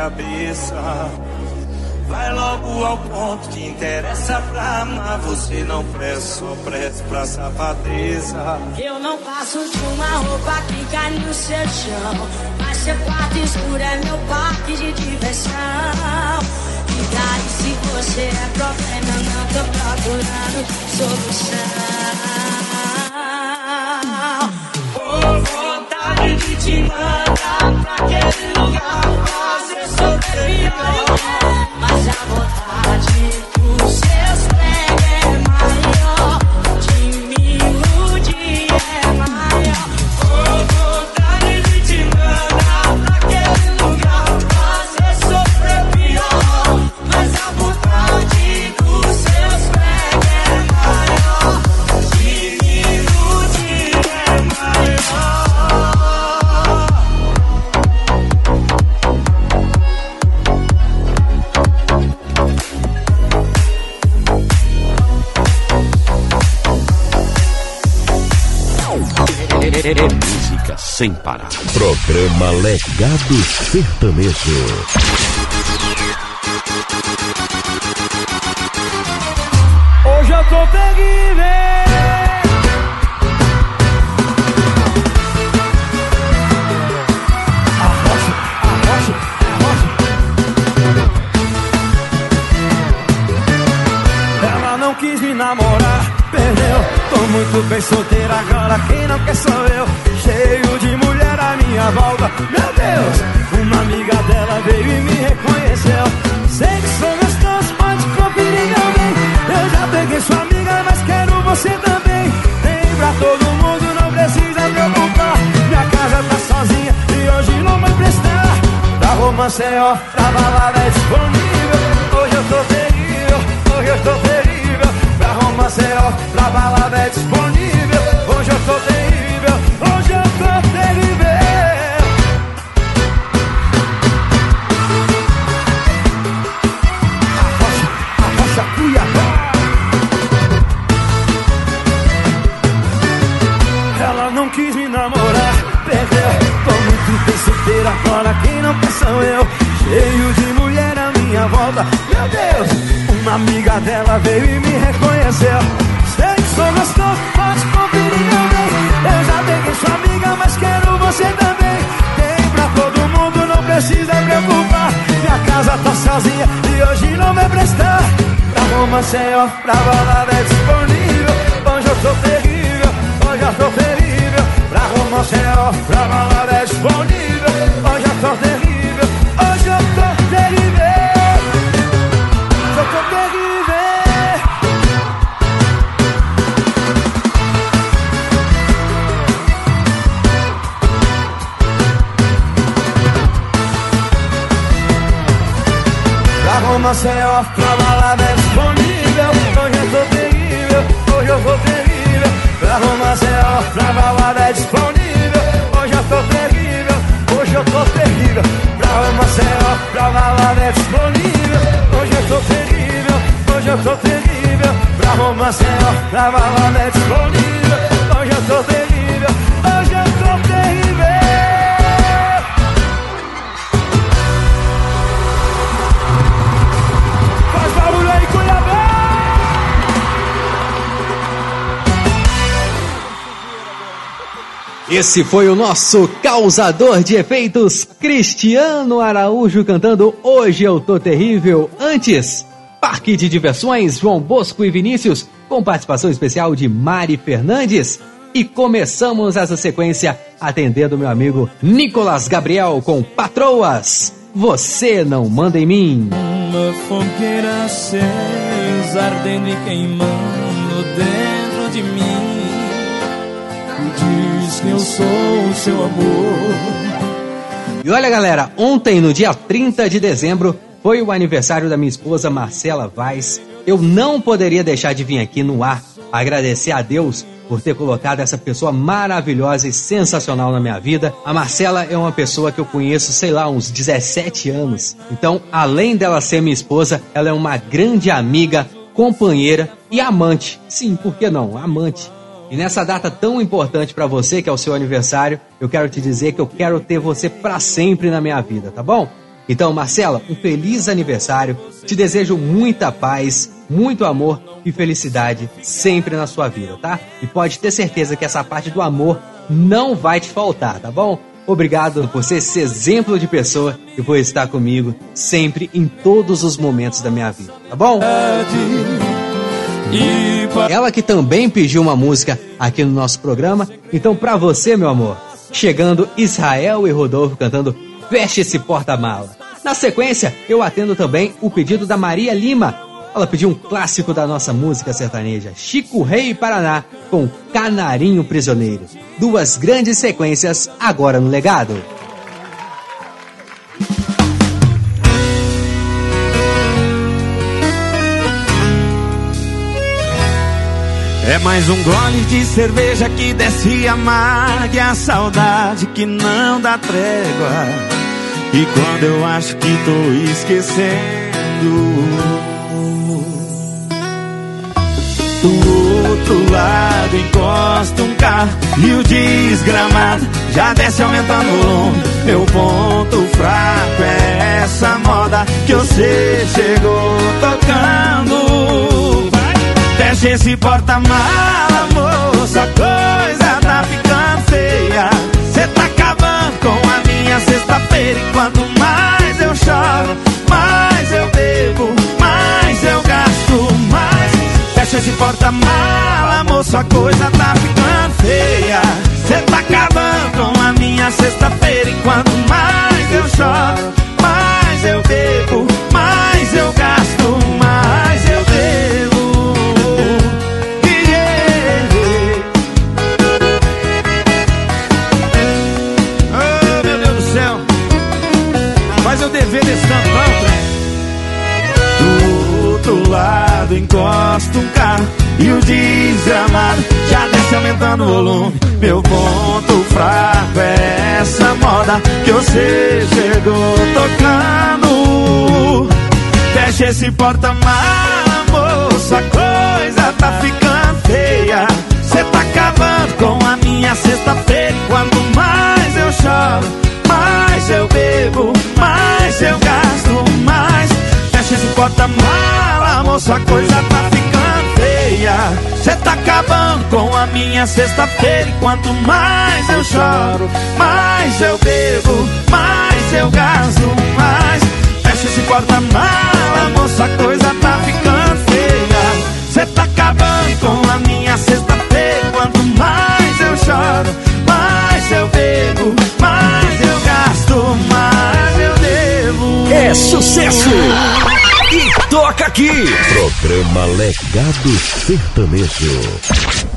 Cabeça. Vai logo ao ponto que interessa pra amar. Você não presta, só presta pra safadeza. Eu não passo de uma roupa que cai no seu chão. Mas seu quarto escuro é meu parque de diversão. E daí se você é problema, eu não tô procurando solução. Ô, vontade de te mandar pra aquele lugar fazer sofrer. Mas a vontade dos seus sem parar. Programa Legado Sertanejo. Hoje eu tô terrível. Ela não quis me namorar, perdeu. Tô muito bem solteira agora, quem não quer sou Pra romance é ó, pra balada é disponível. Hoje eu tô terrível, hoje eu tô terrível. Pra romance é ó, pra balada é disponível. Eu. Cheio de mulher à minha volta, meu Deus. Uma amiga dela veio e me reconheceu. Sei que sou gostoso, pode conferir alguém. Eu já peguei sua amiga, mas quero você também. Tem pra todo mundo, não precisa preocupar. Minha casa tá sozinha e hoje não vai prestar. Pra romance é ó, pra balada é disponível. Hoje eu tô terrível, hoje eu tô terrível. Pra é ó, pra balada é disponível. Hoje eu tô terrível, Romance é pra balada é disponível. Hoje eu tô terrível, hoje eu tô terrível. Pra romance é pra balada é disponível. Hoje eu tô terrível, hoje eu tô terrível. Pra romance é pra balada é disponível. Hoje eu tô terrível, hoje eu tô terrível. Pra romance é ó, pra balada é disponível. Hoje eu tô terrível, Esse foi o nosso causador de efeitos, Cristiano Araújo, cantando Hoje Eu Tô Terrível. Antes, Parque de Diversões, João Bosco e Vinícius, com participação especial de Mari Fernandes. E começamos essa sequência atendendo meu amigo Nicolas Gabriel com Patroas. Você não manda em mim. Uma fogueira acesa, ardendo e queimando sou o seu amor. E olha, galera, ontem, no dia 30 de dezembro, foi o aniversário da minha esposa Marcela Vaz. Eu não poderia deixar de vir aqui no ar agradecer a Deus por ter colocado essa pessoa maravilhosa e sensacional na minha vida. A Marcela é uma pessoa que eu conheço, sei lá, uns 17 anos. Então, além dela ser minha esposa, ela é uma grande amiga, companheira e amante. Sim, por que não? Amante. E nessa data tão importante pra você, que é o seu aniversário, eu quero te dizer que eu quero ter você pra sempre na minha vida, tá bom? Então, Marcela, um feliz aniversário. Te desejo muita paz, muito amor e felicidade sempre na sua vida, tá? E pode ter certeza que essa parte do amor não vai te faltar, tá bom? Obrigado por ser esse exemplo de pessoa que por estar comigo sempre em todos os momentos da minha vida, tá bom? Ela que também pediu uma música aqui no nosso programa. Então, pra você, meu amor, chegando Israel e Rodolfo cantando Feche esse porta-mala. Na sequência, eu atendo também o pedido da Maria Lima. Ela pediu um clássico da nossa música sertaneja, Chico Rei Paraná, com Canarinho Prisioneiro. Duas grandes sequências agora no legado. É mais um gole de cerveja que desce amarga e a saudade que não dá trégua. E quando eu acho que tô esquecendo, do outro lado encosta um carro e o desgramado já desce aumentando o volume. Meu ponto fraco é essa moda que você chegou tocando. Fecha esse porta-mala, moça, coisa tá ficando feia. Cê tá acabando com a minha sexta-feira. E quanto mais eu choro, mais eu bebo, mais eu gasto, mais. Fecha esse porta-mala, moça, coisa tá ficando feia. Cê tá acabando com a minha sexta-feira. E quanto mais eu choro, mais eu bebo, outro lado encosta um carro e o desgramado já desce aumentando o volume. Meu ponto fraco é essa moda que você chegou tocando. Fecha esse porta-mala, moça, a coisa tá ficando feia. Cê tá acabando com a minha sexta-feira. Quanto mais eu choro, mais eu bebo, mais eu gasto. Esse porta-mala, moça, a coisa tá ficando feia. Cê tá acabando com a minha sexta-feira. E quanto mais eu choro, mais eu bebo, mais eu gasto, mais. Fecha esse porta-mala, moça, a coisa tá ficando feia. Cê tá acabando com a minha sexta-feira. Quanto mais eu choro, mais eu bebo, mais eu gasto, mais. É sucesso! E toca aqui! Programa Legado Sertanejo.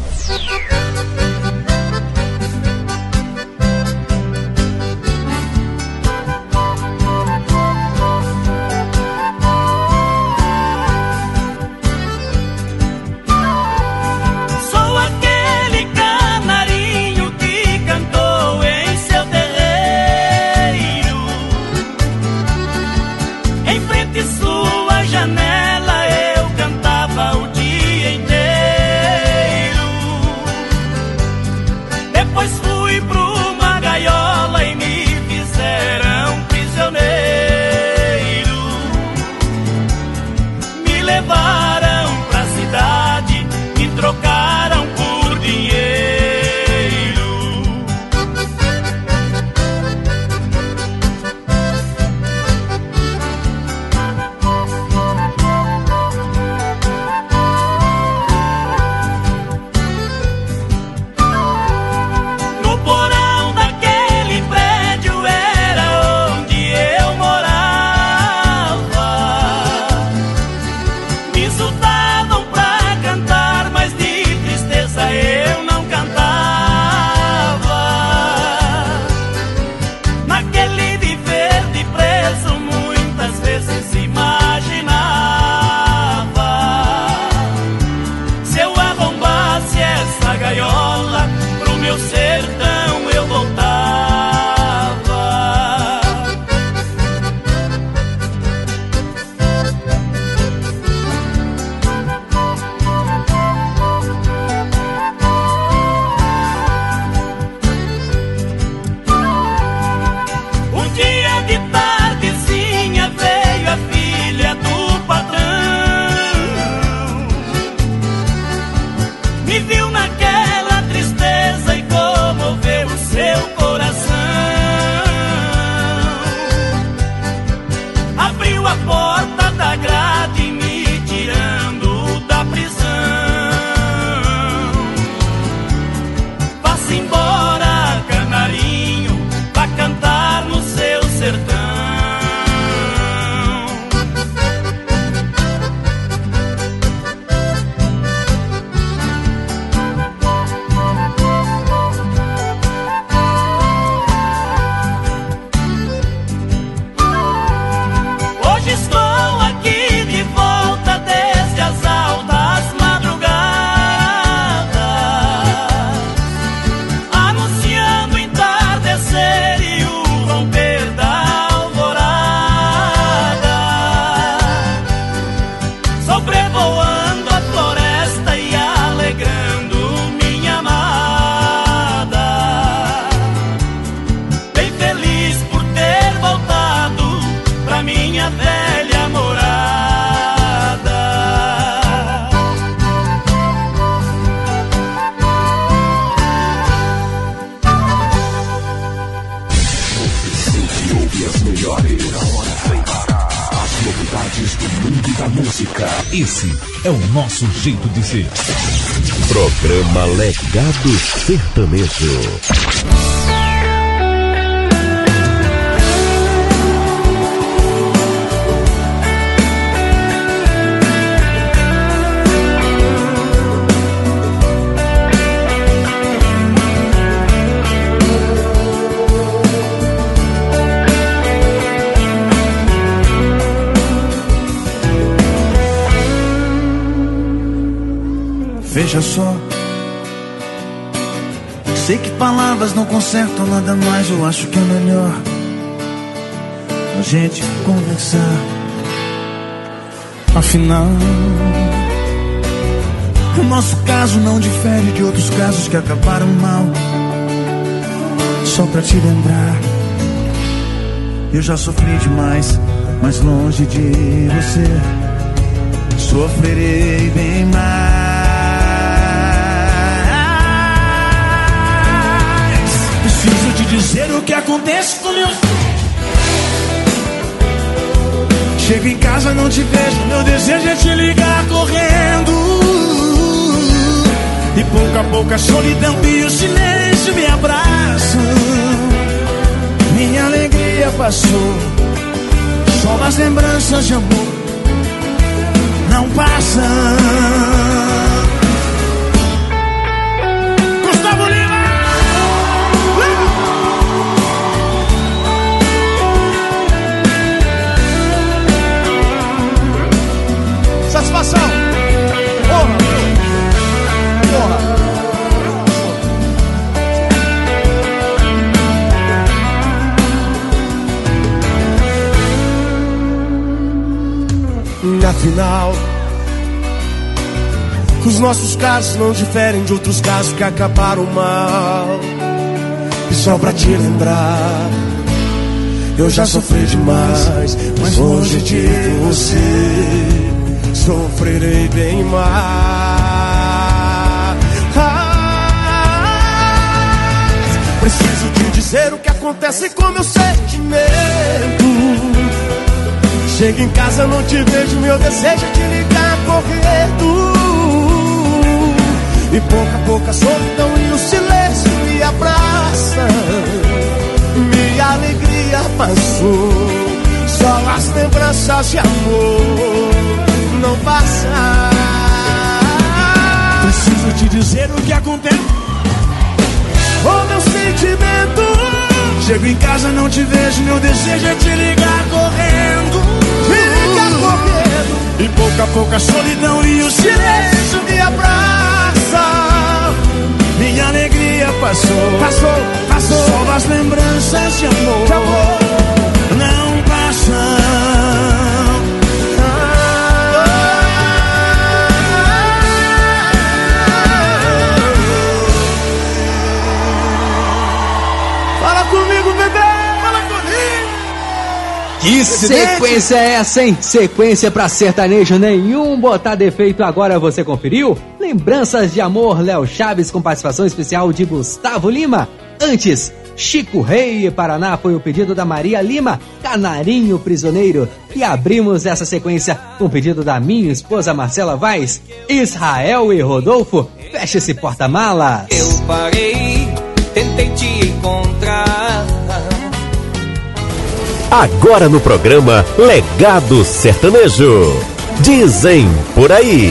Nosso jeito de ser. Programa Legado Sertanejo. Veja só. Sei que palavras não consertam nada mais. Eu acho que é melhor a gente conversar. Afinal, o nosso caso não difere de outros casos que acabaram mal. Só pra te lembrar, eu já sofri demais, mas longe de você, sofrerei bem mais. Preciso te dizer o que acontece com meus. Chego em casa, não te vejo. Meu desejo é te ligar correndo. E pouco a pouco a solidão e o silêncio me abraçam. Minha alegria passou. Só as lembranças de amor não passam. Satisfação. Porra. Porra. Afinal, os nossos casos não diferem de outros casos que acabaram mal. E só pra te lembrar, eu já sofri demais, mas longe de você, sofrerei bem mais. Preciso te dizer o que acontece com meu sentimento. Chego em casa, não te vejo, meu desejo é te ligar correndo. E pouco a pouco a solidão e o silêncio me abraça. Minha alegria passou, só as lembranças de amor não passam. Preciso te dizer o que acontece. Oh, meu sentimento. Chego em casa, não te vejo, meu desejo é te ligar correndo. Me ligar correndo. E pouco a pouco a solidão e o silêncio me abraça. Minha alegria passou, passou, passou. Só as lembranças de amor, de amor. não passam. Que sequência é essa, hein? Sequência pra sertanejo nenhum botar defeito agora você conferiu? Lembranças de amor, Léo Chaves com participação especial de Gustavo Lima. Antes, Chico Rei Paraná foi o pedido da Maria Lima, Canarinho Prisioneiro. E abrimos essa sequência com o pedido da minha esposa Marcela Vaz, Israel e Rodolfo. Fecha esse porta-malas. Eu parei, tentei te encontrar. Agora no programa Legado Sertanejo. Dizem por aí.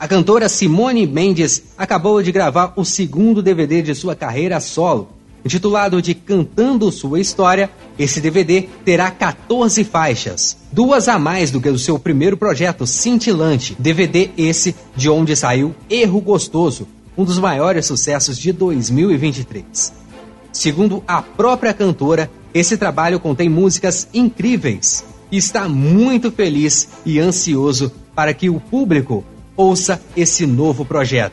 A cantora Simone Mendes acabou de gravar o segundo DVD de sua carreira solo. Intitulado de Cantando Sua História, esse DVD terá 14 faixas, duas a mais do que o seu primeiro projeto, Cintilante. DVD esse de onde saiu Erro Gostoso, um dos maiores sucessos de 2023. Segundo a própria cantora, esse trabalho contém músicas incríveis está muito feliz e ansioso para que o público ouça esse novo projeto.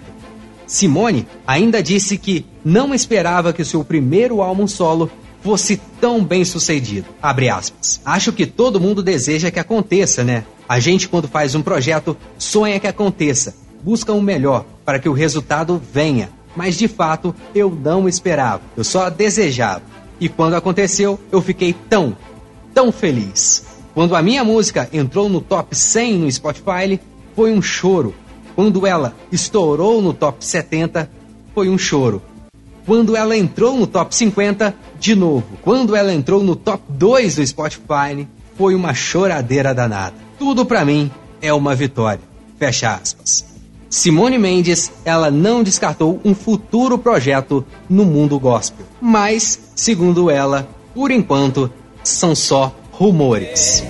Simone ainda disse que não esperava que seu primeiro álbum solo fosse tão bem sucedido. Acho que todo mundo deseja que aconteça, né? A gente, quando faz um projeto, sonha que aconteça, busca o melhor para que o resultado venha. Mas de fato, eu não esperava, eu só desejava. E quando aconteceu, eu fiquei tão, tão feliz. Quando a minha música entrou no top 100 no Spotify, foi um choro. Quando ela estourou no top 70, foi um choro. Quando ela entrou no top 50, de novo. Quando ela entrou no top 2 do Spotify, foi uma choradeira danada. Tudo pra mim é uma vitória. Fecha aspas. Simone Mendes, ela não descartou um futuro projeto no mundo gospel. Mas, segundo ela, por enquanto, são só rumores.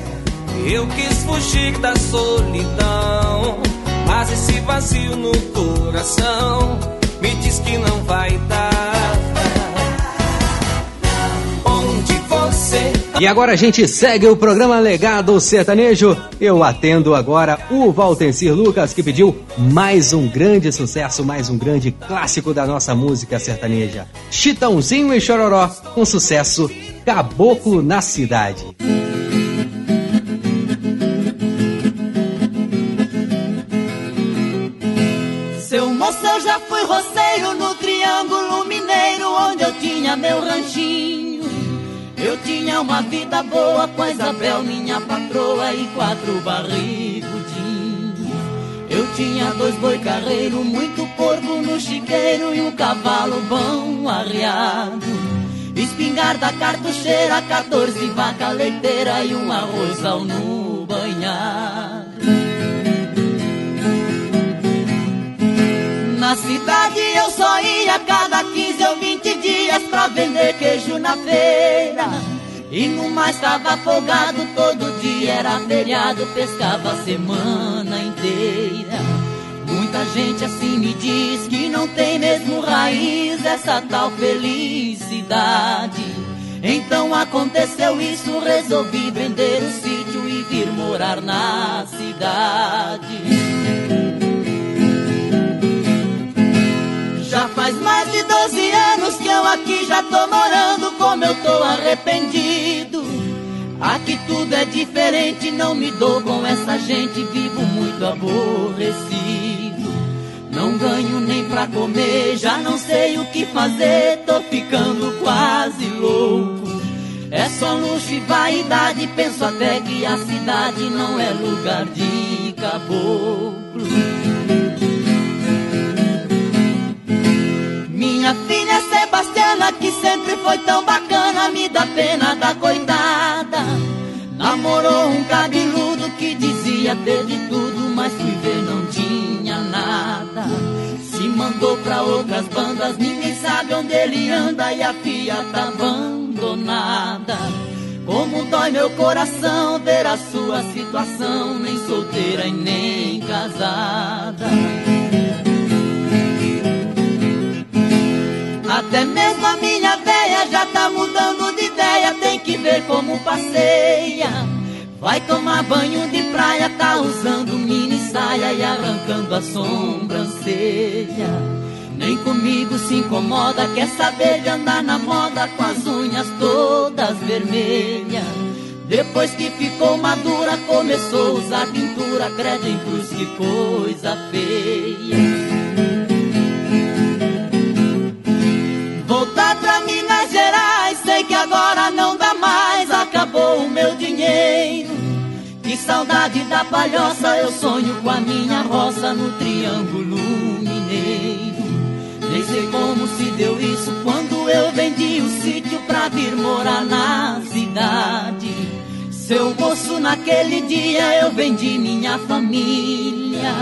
Eu quis fugir da solidão, mas esse vazio no coração me diz que não vai dar. E agora a gente segue o programa Legado Sertanejo. Eu atendo agora o Valtencir Lucas, que pediu mais um grande sucesso, mais um grande clássico da nossa música sertaneja. Chitãozinho e Chororó, com sucesso Caboclo na Cidade. Seu moço, eu já fui roceiro no Triângulo Mineiro, onde eu tinha meu ranchinho. Tinha uma vida boa com a Isabel, minha patroa, e quatro barrigudinhos. Eu tinha dois boi carreiro, muito porco no chiqueiro e um cavalo bom arriado. Espingarda cartucheira, 14 vaca leiteira e um arrozal no banhado. Na cidade eu só ia cada 15 ou 20 dias pra vender queijo na feira. E no mais estava folgado, todo dia era feriado, pescava a semana inteira. Muita gente assim me diz que não tem mesmo raiz essa tal felicidade. Então aconteceu isso, resolvi vender o sítio e vir morar na cidade. Faz mais de 12 anos que eu aqui já tô morando, como eu tô arrependido. Aqui tudo é diferente, não me dou com essa gente, vivo muito aborrecido. Não ganho nem pra comer, já não sei o que fazer, tô ficando quase louco. É só luxo e vaidade, penso até que a cidade não é lugar de caboclo. Minha filha Sebastiana, que sempre foi tão bacana, me dá pena da coitada. Namorou um cabeludo que dizia ter de tudo, mas fui ver não tinha nada. Se mandou pra outras bandas, ninguém sabe onde ele anda e a filha tá abandonada. Como dói meu coração ver a sua situação, nem solteira e nem casada. Até mesmo a minha véia já tá mudando de ideia, tem que ver como passeia. Vai tomar banho de praia, tá usando mini saia e arrancando a sobrancelha. Nem comigo se incomoda, quer saber de andar na moda com as unhas todas vermelhas. Depois que ficou madura, começou a usar pintura, credo em cruz, que coisa feia. Pra Minas Gerais, sei que agora não dá mais, acabou o meu dinheiro. Que saudade da palhoça, eu sonho com a minha roça no Triângulo Mineiro. Nem sei como se deu isso quando eu vendi o sítio pra vir morar na cidade. Seu moço, naquele dia eu vendi minha família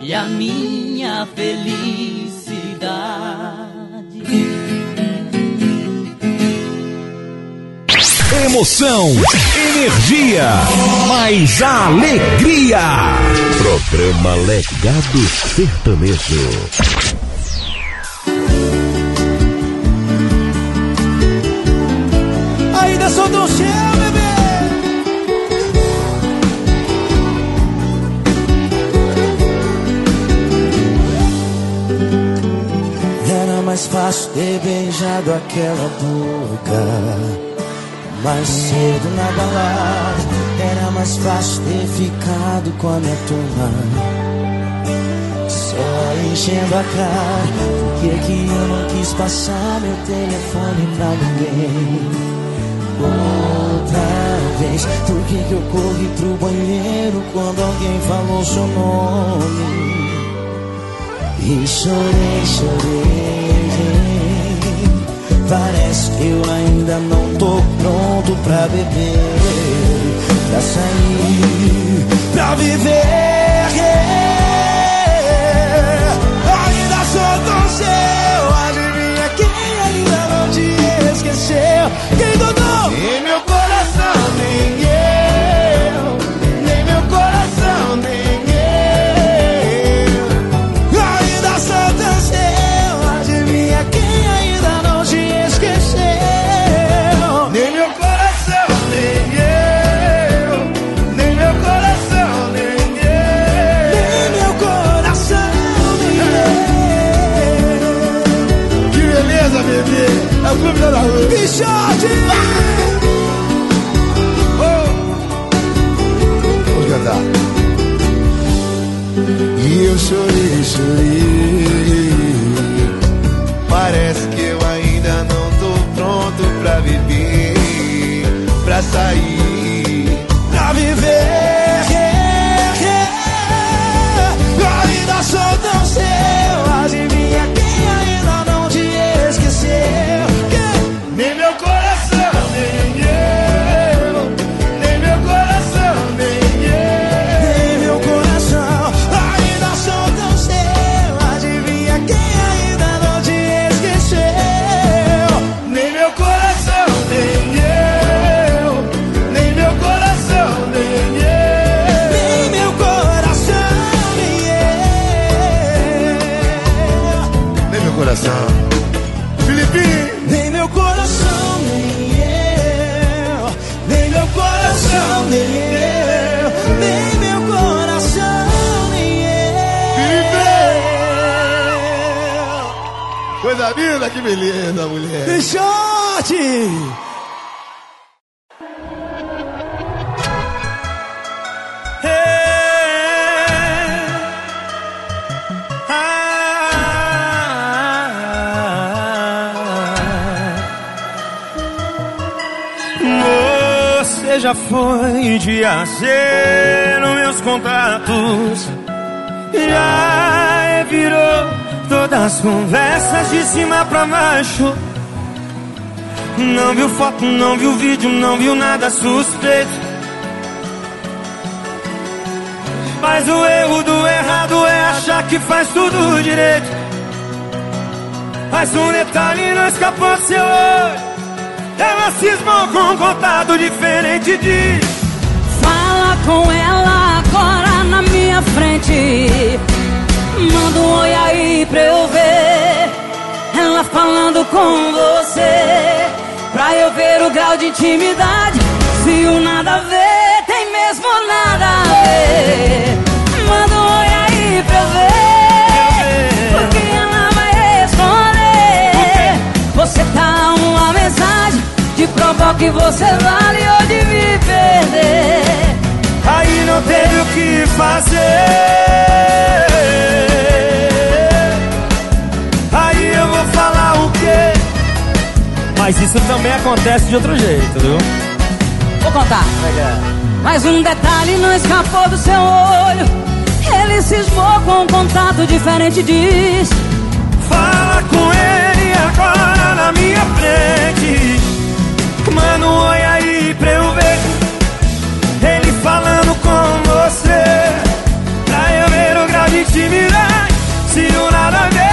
e a minha felicidade. Emoção, energia, mais alegria. Programa Legado Sertanejo. Ainda sou do céu, bebê. Era mais fácil ter beijado aquela boca Mais cedo na balada Era mais fácil ter ficado com a minha turma. Só enchendo a cara Por que que eu não quis passar meu telefone pra ninguém. Outra vez Por que que eu corri pro banheiro Quando alguém falou seu nome? E chorei, chorei Parece que eu ainda não tô pronto pra beber Pra sair, pra viver. Ainda sou tão seu Adivinha quem ainda não te esqueceu? Quem É o clube da rua. Bichote! Vamos cantar. E eu chorei, chorei. Parece que eu ainda não tô pronto pra viver, pra sair, linda, que beleza, mulher. Bichote! Você já foi de AC nos meus contatos Já virou todas as conversas de cima pra baixo. Não viu foto, não viu vídeo, não viu nada suspeito. Mas o erro do errado é achar que faz tudo direito. Mas um detalhe não escapou seu olho ela cismou com um contato diferente de Fala com ela agora na minha frente. Manda um oi aí pra eu ver. Ela falando com você. Pra eu ver o grau de intimidade. Se o nada a ver, tem mesmo nada a ver. Manda um oi aí pra eu ver. Porque ela vai responder. Você tá uma mensagem de provar que você vale ou de me perder. Aí não teve o que fazer. Mas isso também acontece de outro jeito, viu? Vou contar. Mas um detalhe não escapou do seu olho. Ele cismou com um contato diferente diz. Fala com ele agora na minha frente. Manda um oi aí pra eu ver. Ele falando com você. Pra eu ver o grau de intimidade. Se o nada a ver,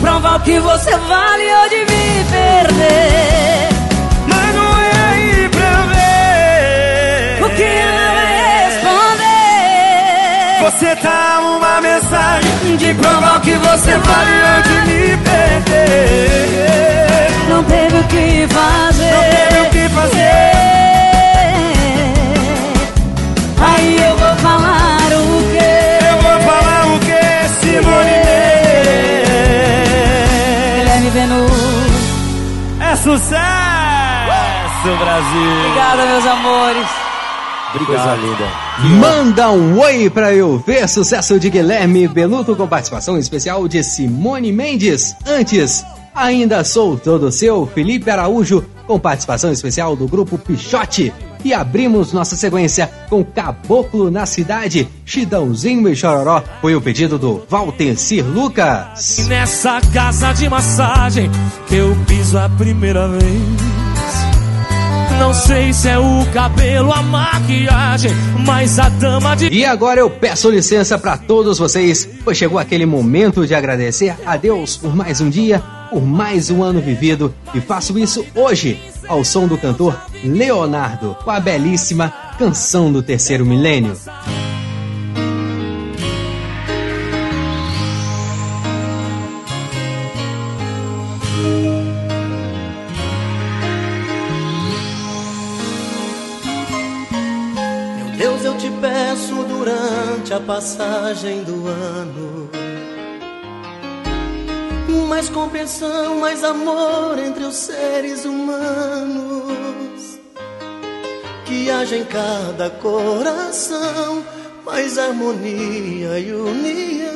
provar o que você vale ou de me perder. Manda um oi aí pra eu ver o que ela vai responder. Você tá uma mensagem de provar o que você vale ou de me perder. Não teve o que fazer. Não teve o que fazer. Sucesso, Brasil! Obrigada, meus amores. Coisa linda. Manda um oi pra eu ver, sucesso de Guilherme Beluto com participação especial de Simone Mendes. Antes, ainda sou todo seu, Felipe Araújo com participação especial do grupo Pichote. E abrimos nossa sequência com Caboclo na Cidade, Chidãozinho e Chororó. Foi o pedido do Valtencir Lucas. E nessa casa de massagem que eu piso a primeira vez. Não sei se é o cabelo, a maquiagem, mas a dama de. E agora eu peço licença para todos vocês, pois chegou aquele momento de agradecer a Deus por mais um dia, por mais um ano vivido, e faço isso hoje, ao som do cantor Leonardo, com a belíssima Canção do Terceiro Milênio. Meu Deus, eu te peço durante a passagem do ano. Mais compreensão, mais amor entre os seres humanos. Que haja em cada coração mais harmonia e união.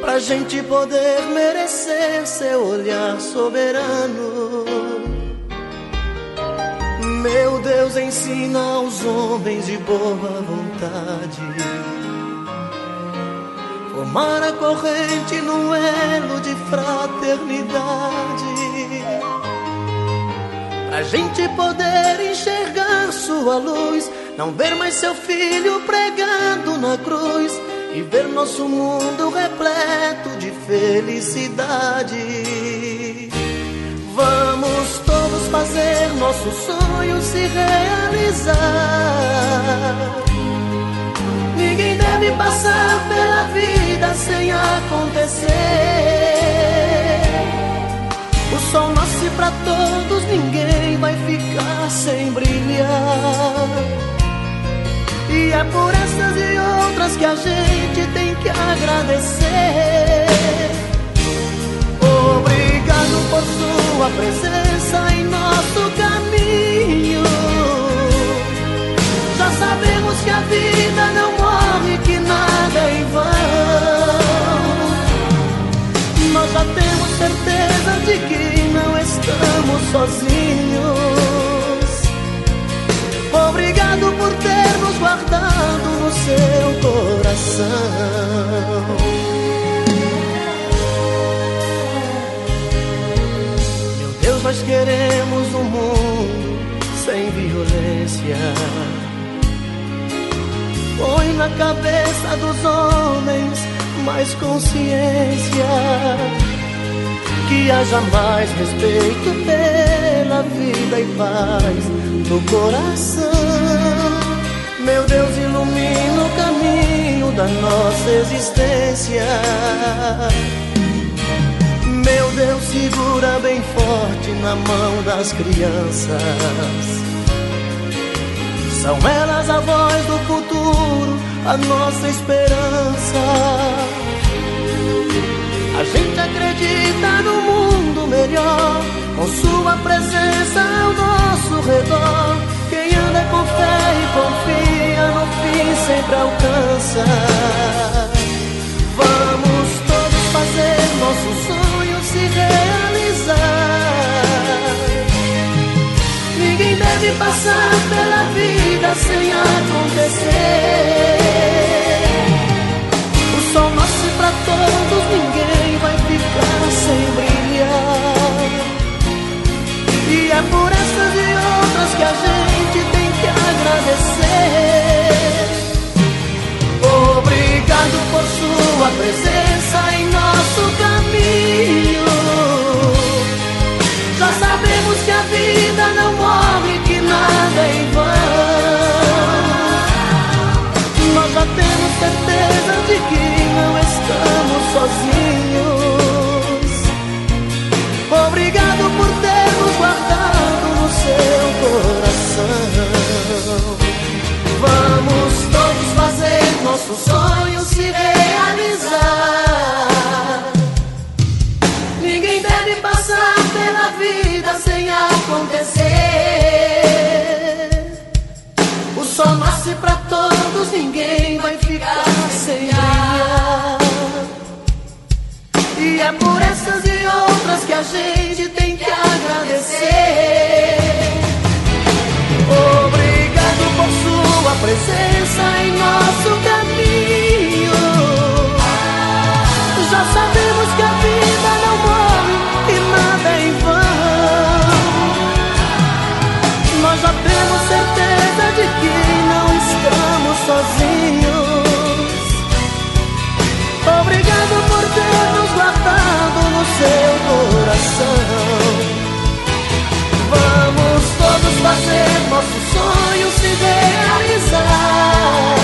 Pra gente poder merecer seu olhar soberano. Meu Deus, ensina aos homens de boa vontade. Formar a corrente num elo de fraternidade. Pra gente poder enxergar sua luz. Não ver mais seu filho pregado na cruz. E ver nosso mundo repleto de felicidade. Vamos todos fazer nossos sonhos se realizar. Ninguém deve passar sem acontecer. O sol nasce pra todos, ninguém vai ficar sem brilhar. E é por essas e outras que a gente tem que agradecer. Obrigado por sua presença em nosso caminho. Já sabemos que a vida não morre, Nós já temos certeza de que não estamos sozinhos. Obrigado por ter nos guardado no seu coração. Meu Deus, nós queremos um mundo sem violência. Põe na cabeça dos homens mais consciência. Que haja mais respeito pela vida e paz no coração. Meu Deus, ilumina o caminho da nossa existência. Meu Deus, segura bem forte na mão das crianças. São elas a voz do futuro, a nossa esperança. A gente acredita no mundo melhor, com sua presença ao nosso redor. Quem anda com fé e confia, no fim sempre alcança. Vamos todos fazer nossos sonhos se realizar. Ninguém deve passar pela vida sem acontecer. O sol nasce pra todos, ninguém sem brilhar. E é por essas e outras que a gente tem que agradecer. Obrigado por sua presença em nosso caminho. Já sabemos que a vida não morre, que nada é em vão. Nós já temos certeza de que não estamos sozinhos. seu coração. Vamos todos fazer nosso sonho se realizar. Ninguém deve passar pela vida sem acontecer. O sol nasce pra todos, ninguém vai ficar sem ar. E é por essas e outras que a gente presença em nosso caminho. Já sabemos que a vida não morre e nada é em vão. Nós já temos certeza de que não estamos sozinhos. Obrigado por ter nos guardado no seu coração. Vamos todos fazer nossos sonhos se realizar. Ninguém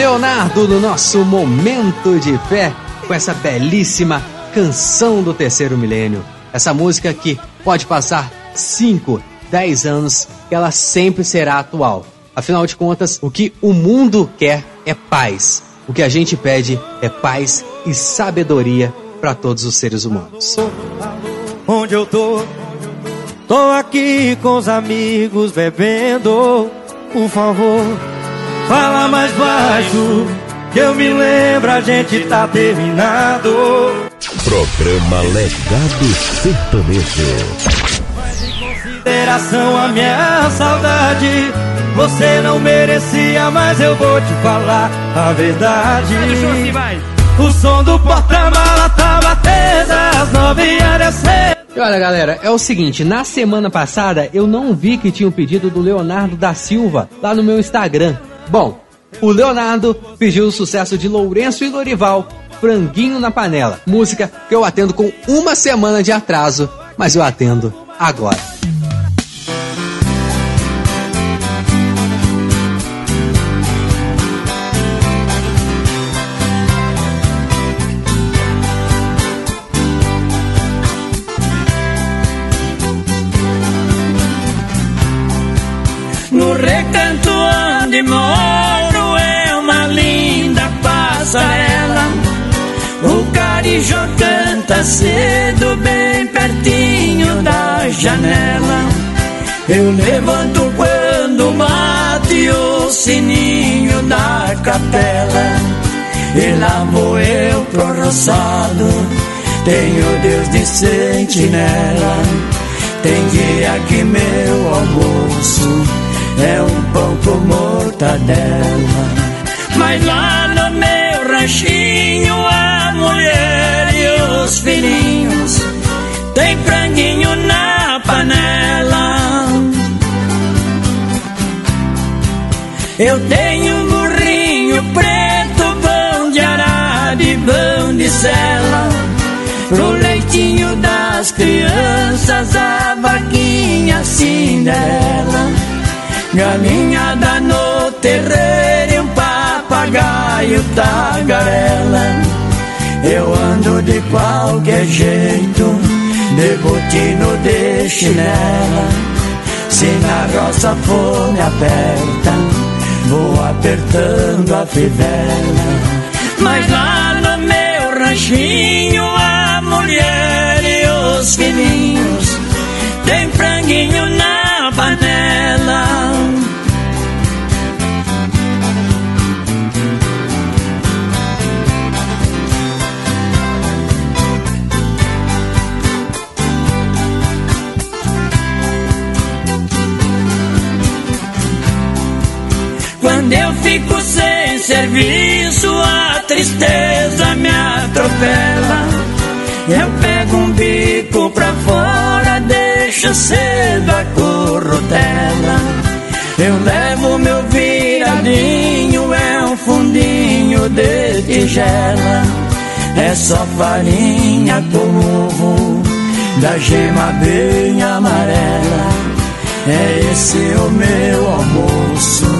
Leonardo no nosso momento de fé com essa belíssima canção do terceiro milênio. Essa música que pode passar 5, 10 anos, ela sempre será atual. Afinal de contas, o que o mundo quer é paz. O que a gente pede é paz e sabedoria para todos os seres humanos. Onde eu tô? Tô aqui com os amigos bebendo. Por favor, fala mais baixo. Que eu me lembro, a gente tá terminado. Programa Legado Sertanejo. Consideração a minha saudade. Você não merecia, mas eu vou te falar a verdade. O som do porta-mala tá batendo às nove e descer. E olha, galera, é o seguinte, na semana passada eu não vi que tinha um pedido do Leonardo da Silva lá no meu Instagram. Bom, o Leonardo pediu o sucesso de Lourenço e Lorival, Franguinho na Panela. Música que eu atendo com uma semana de atraso, mas eu atendo agora. Moro é uma linda passarela. O carijó canta cedo, bem pertinho da janela. Eu levanto quando bate o sininho da capela. E lá vou eu pro roçado, tenho Deus de sentinela. Tem dia que meu almoço é um pão com mortadela. Mas lá no meu ranchinho a mulher e os filhinhos tem franguinho na panela. Eu tenho um burrinho preto, pão de arado e pão de sela. Pro leitinho das crianças, a vaquinha Cinderela. Galinhada no terreiro e um papagaio tagarela. Eu ando de qualquer jeito, de botino de chinela. Se na roça for me aperta, vou apertando a fivela. Mas lá no meu ranchinho, a mulher e os filhinhos tem franguinho na panela. Eu fico sem serviço, a tristeza me atropela. Eu pego um bico pra fora, deixo cedo a corrutela. Eu levo meu viradinho, é um fundinho de tigela. É só farinha com ovo, da gema bem amarela. É esse o meu almoço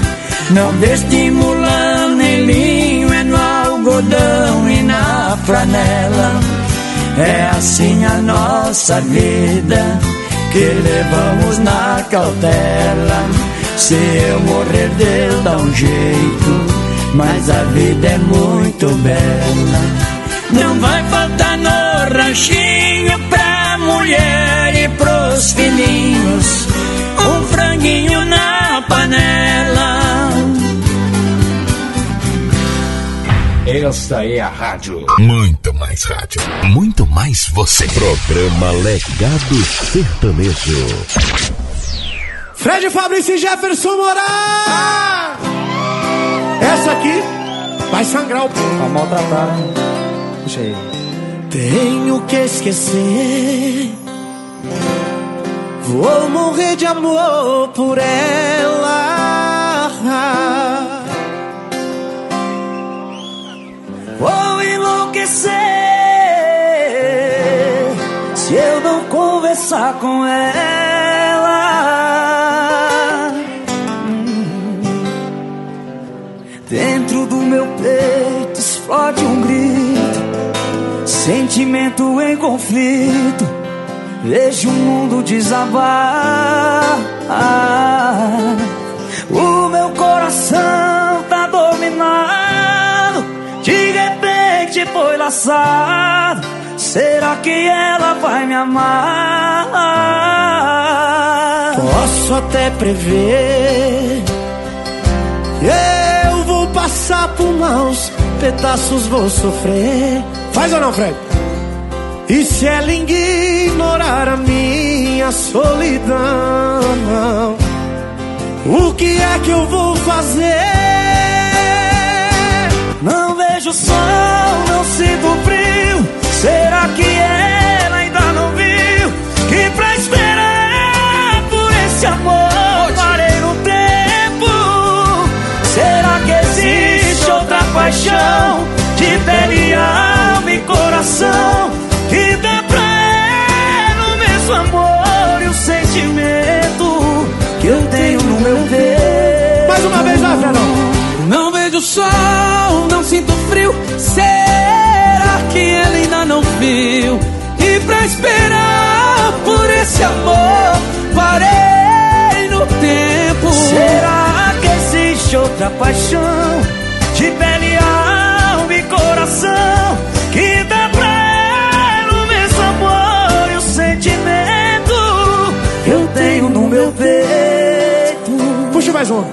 Não destimulando nem linho, é no algodão e na flanela. É assim a nossa vida que levamos na cautela. Se eu morrer, Deus dá um jeito, mas a vida é muito bela. Não vai faltar no ranchinho pra mulher e pros filhinhos um franguinho na panela. Essa é a rádio. Muito mais rádio. Muito mais você. Programa Legado Sertanejo. Fred Fabrício e Jefferson Moraes. Essa aqui vai sangrar o povo. Pra maltratar, né? Puxa aí. Tenho que esquecer. Vou morrer de amor por ela. Vou enlouquecer se eu não conversar com ela. Dentro do meu peito explode um grito, sentimento em conflito. Vejo o mundo desabar. O meu coração tá dominado. De repente foi laçado. Será que ela vai me amar? Posso até prever. Eu vou passar por maus pedaços, vou sofrer. Faz ou não, Fred? E se ela ignorar a minha solidão, o que é que eu vou fazer? Vejo sol, não sinto frio. Será que ela ainda não viu que pra esperar por esse amor parei no tempo? Será que existe outra paixão de pele, alma e coração que dá pra ela o mesmo amor e o sentimento que eu tenho no meu peito? Mais uma vez, Fredão. Não vejo sol, não sinto frio. Será que ele ainda não viu? E pra esperar por esse amor, parei no tempo. Será que existe outra paixão de pele, alma e coração que dá pra ela o mesmo amor e o sentimento que eu tenho no meu peito? Puxa mais um.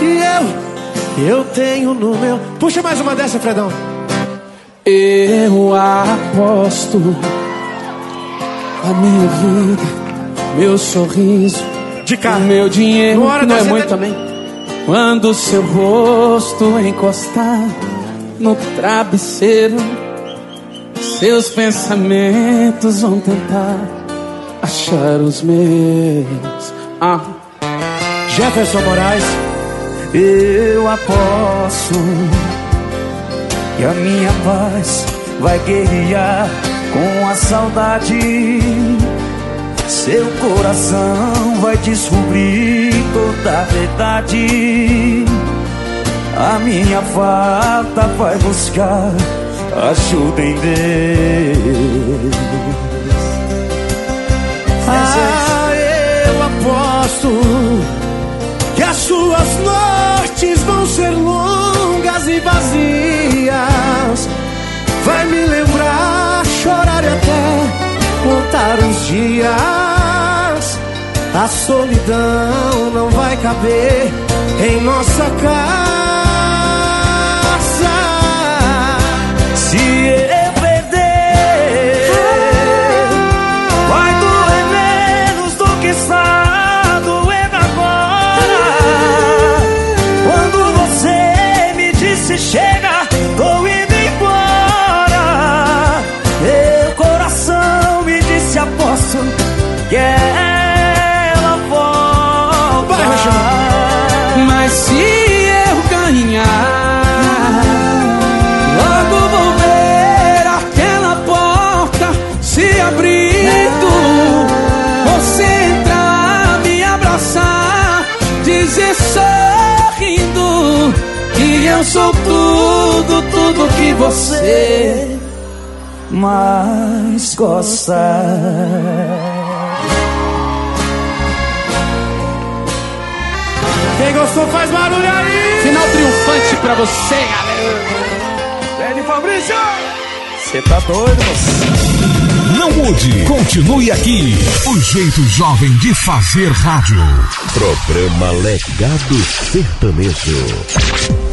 E eu, eu tenho no meu. Puxa mais uma dessa, Fredão. Eu aposto a minha vida, meu sorriso, de o meu dinheiro, hora que não é muito também. Quando seu rosto encostar no travesseiro, seus pensamentos vão tentar achar os meus. Ah. Jefferson Moraes. Eu aposto que a minha paz vai guerrear com a saudade. Seu coração vai descobrir toda a verdade. A minha falta vai buscar ajuda em Deus. Ah, eu aposto que as suas noites vão ser longas e vazias. Vai me lembrar, chorar e até contar os dias. A solidão não vai caber em nossa casa. Eu sou tudo, tudo que você mais gosta. Quem gostou faz barulho aí! Final triunfante pra você, galera. Pede Fabrício! Você tá doido, moço? Não mude, continue aqui. O jeito jovem de fazer rádio. Programa Legado Sertanejo.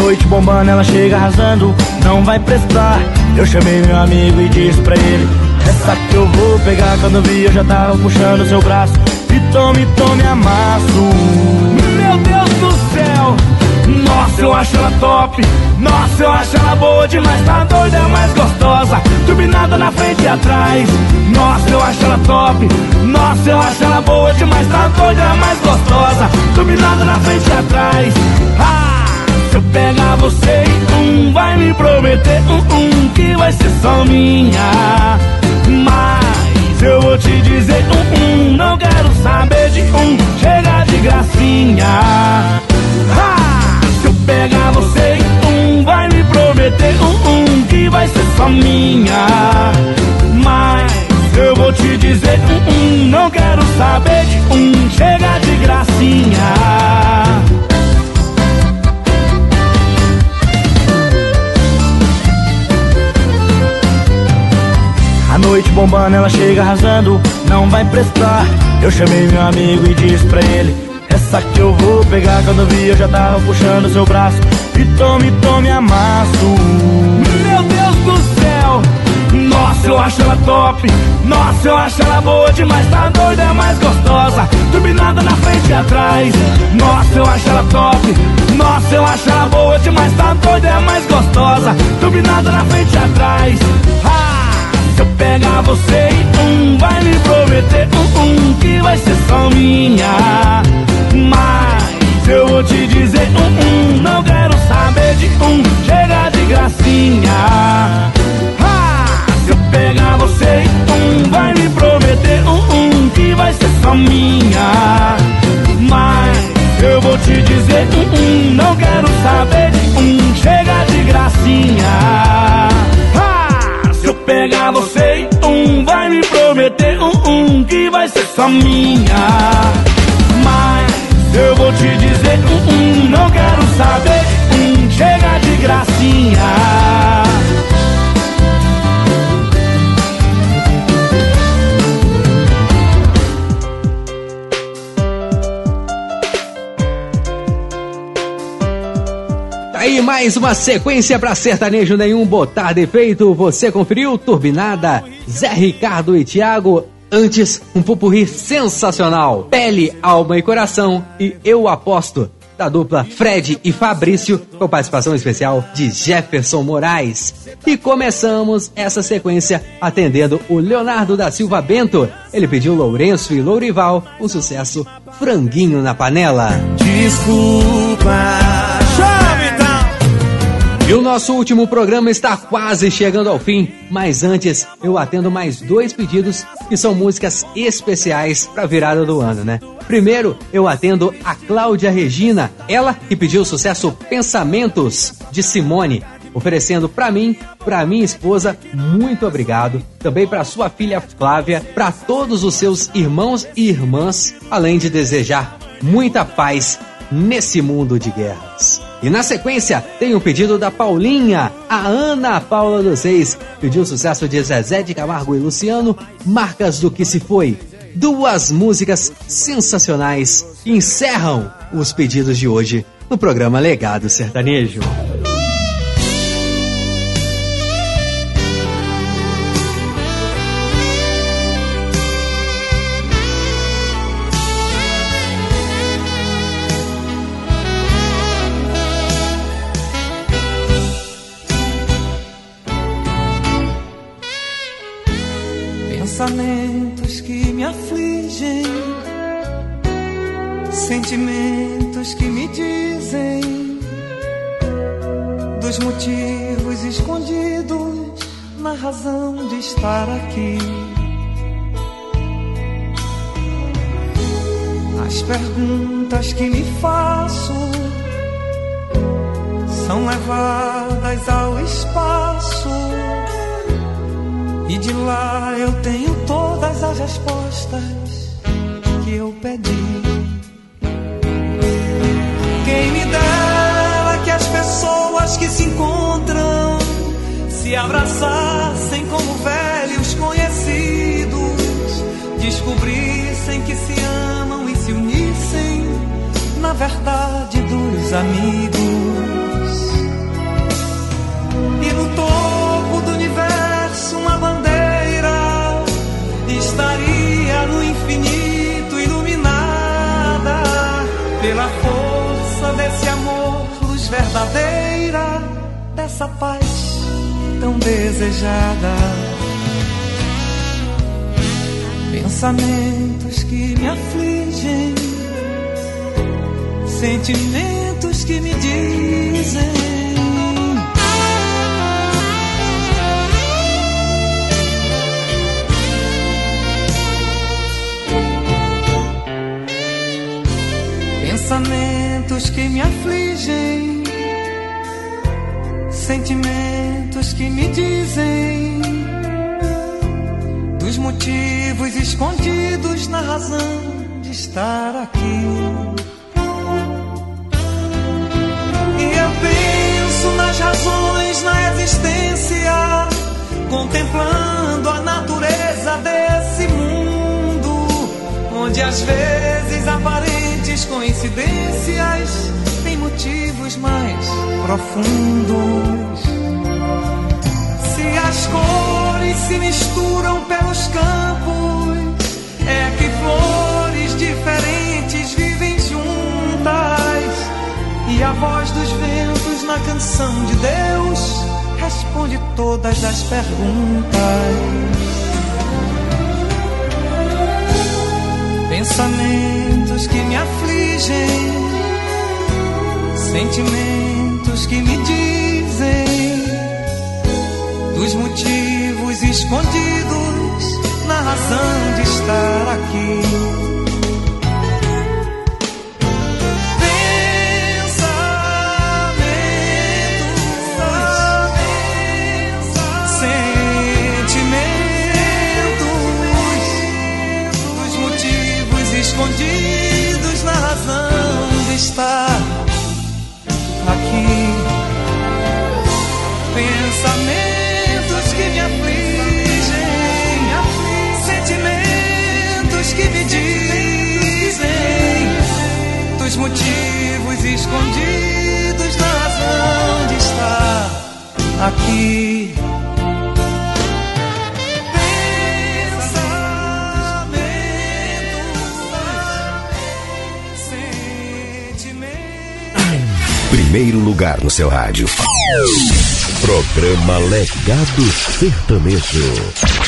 Noite bombando, ela chega arrasando, não vai prestar. Eu chamei meu amigo e disse pra ele: Essa que eu vou pegar. Quando vi, eu já tava puxando seu braço. E tome, tome, amasso. Meu Deus do céu! Nossa, eu acho ela top. Nossa, eu acho ela boa demais. Tá doida, é mais gostosa. Turbinada na frente e atrás. Nossa, eu acho ela top. Nossa, eu acho ela boa demais. Tá doida, é mais gostosa. Turbinada na frente e atrás. Se eu pegar você um vai me prometer um, um que vai ser só minha. Mas eu vou te dizer um, um não quero saber de um chega de gracinha. Ha! Se eu pegar você um vai me prometer um, um que vai ser só minha. Mas eu vou te dizer um, um não quero saber de um chega de gracinha. Bombando, ela chega arrasando, não vai prestar. Eu chamei meu amigo e disse pra ele: Essa que eu vou pegar. Quando vi, eu já tava puxando seu braço. E tome, tome, amasso. Meu Deus do céu! Nossa, eu acho ela top. Nossa, eu acho ela boa demais. Tá doida, é mais gostosa. Turbinada na frente e atrás. Nossa, eu acho ela top. Nossa, eu acho ela boa demais. Tá doida, é mais gostosa. Turbinada na frente e atrás. Ah! Se eu pegar você e um vai me prometer um, um que vai ser só minha. Mas eu vou te dizer um, um não quero saber de um chega de gracinha. Ah, se eu pegar você e um vai me prometer um, um que vai ser só minha. Mas eu vou te dizer um, um não quero saber de um chega de gracinha. Pegar você e um vai me prometer um, um que vai ser só minha. Mas eu vou te dizer um, um não quero saber um chega de gracinha. Mais uma sequência pra sertanejo nenhum botar defeito. Você conferiu Turbinada, Zé Ricardo e Thiago. Antes, um pupurri sensacional. Pele, alma e coração. E eu aposto. Da dupla Fred e Fabrício, com participação especial de Jefferson Moraes. E começamos essa sequência atendendo o Leonardo da Silva Bento. Ele pediu Lourenço e Lourival, o sucesso Franguinho na Panela. Desculpa. E o nosso último programa está quase chegando ao fim, mas antes eu atendo mais dois pedidos que são músicas especiais para a virada do ano, né? Primeiro, eu atendo a Cláudia Regina, ela que pediu o sucesso Pensamentos de Simone, oferecendo para mim, para minha esposa, muito obrigado, também para sua filha Flávia, para todos os seus irmãos e irmãs, além de desejar muita paz nesse mundo de guerras. E na sequência, tem um pedido da Paulinha, a Ana Paula dos Reis, pediu o sucesso de Zezé de Camargo e Luciano, Marcas do que se foi. Duas músicas sensacionais encerram os pedidos de hoje no programa Legado Sertanejo. Razão de estar aqui. As perguntas que me faço são levadas ao espaço. E de lá eu tenho todas as respostas que eu pedi. Quem me dera que as pessoas que se encontram se abraçassem dos amigos. E no topo do universo uma bandeira estaria no infinito iluminada pela força desse amor, luz verdadeira dessa paz tão desejada. Pensamentos que me afligem, sentimentos que me dizem. Pensamentos que me afligem, sentimentos que me dizem dos motivos escondidos na razão de estar aqui. Existência, contemplando a natureza desse mundo, onde às vezes aparentes coincidências têm motivos mais profundos. Se as cores se misturam pelos campos, é que flores diferentes vivem juntas. E a voz dos ventos na canção de Deus responde todas as perguntas. Pensamentos que me afligem, sentimentos que me dizem dos motivos escondidos na razão de estar aqui. Motivos escondidos na razão de estar aqui. Primeiro lugar no seu rádio. Programa Legado Sertanejo.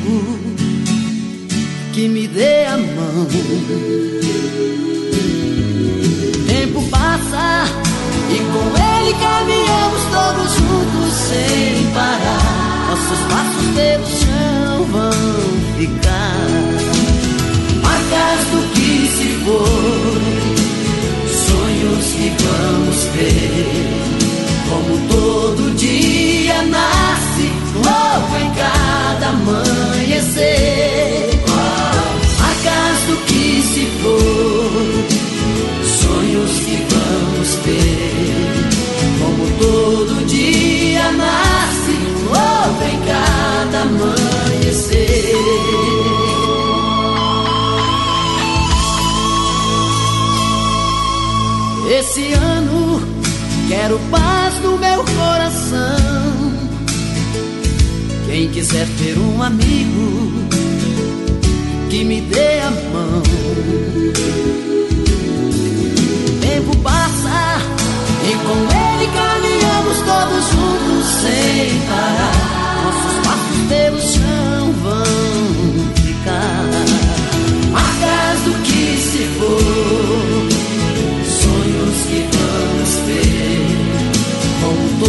Amigo que me dê a mão. Tempo passa e com ele caminhamos todos juntos sem parar. Nossos passos pelo chão vão ficar Esse ano quero paz no meu coração. Quem quiser ter um amigo que me dê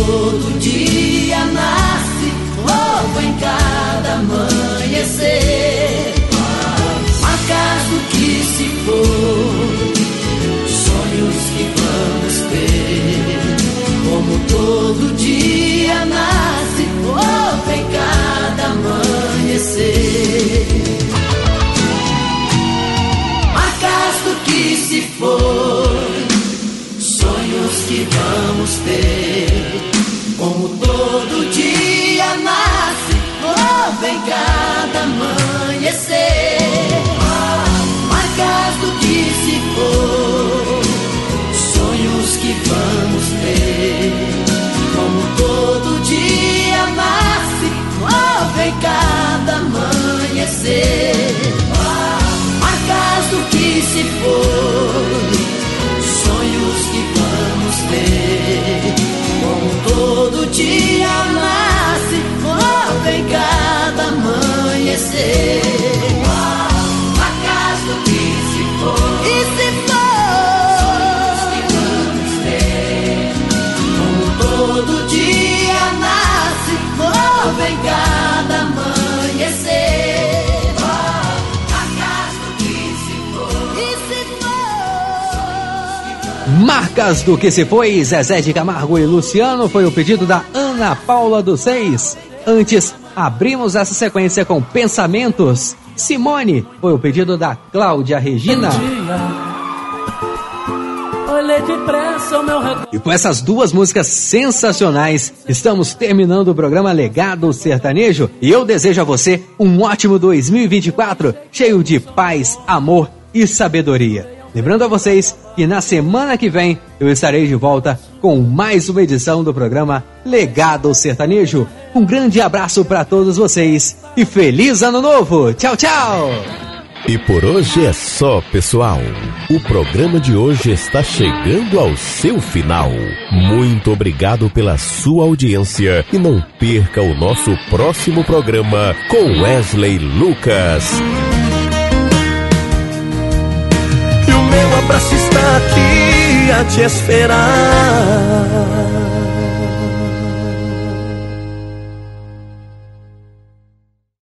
todo dia nasce novo em cada amanhecer. Marcas do que se for, sonhos que vamos ter. Como todo dia nasce novo em cada amanhecer. Em cada amanhecer. Marcas do que se for, sonhos que vamos ter. Como todo dia nasce novo em cada amanhecer. Marcas do que se for, sonhos que vamos ter. Como todo dia nasce novo em cada amanhecer. Marcas do que se for, e se for, sonhos que vamos ter. Como todo dia nasce novo em cada amanhecer. Marcas do que se for, e se for. Marcas do que se foi, Zezé de Camargo e Luciano foi o pedido da Ana Paula dos Seis. Antes, abrimos essa sequência com Pensamentos. Simone foi o pedido da Cláudia Regina. E com essas duas músicas sensacionais, estamos terminando o programa Legado Sertanejo e eu desejo a você um ótimo 2024, cheio de paz, amor e sabedoria. Lembrando a vocês que na semana que vem eu estarei de volta com mais uma edição do programa Legado Sertanejo. Um grande abraço para todos vocês e feliz ano novo! Tchau, tchau! E por hoje é só, pessoal. O programa de hoje está chegando ao seu final. Muito obrigado pela sua audiência e não perca o nosso próximo programa com Wesley Lucas. E o meu abraço está aqui a te esperar.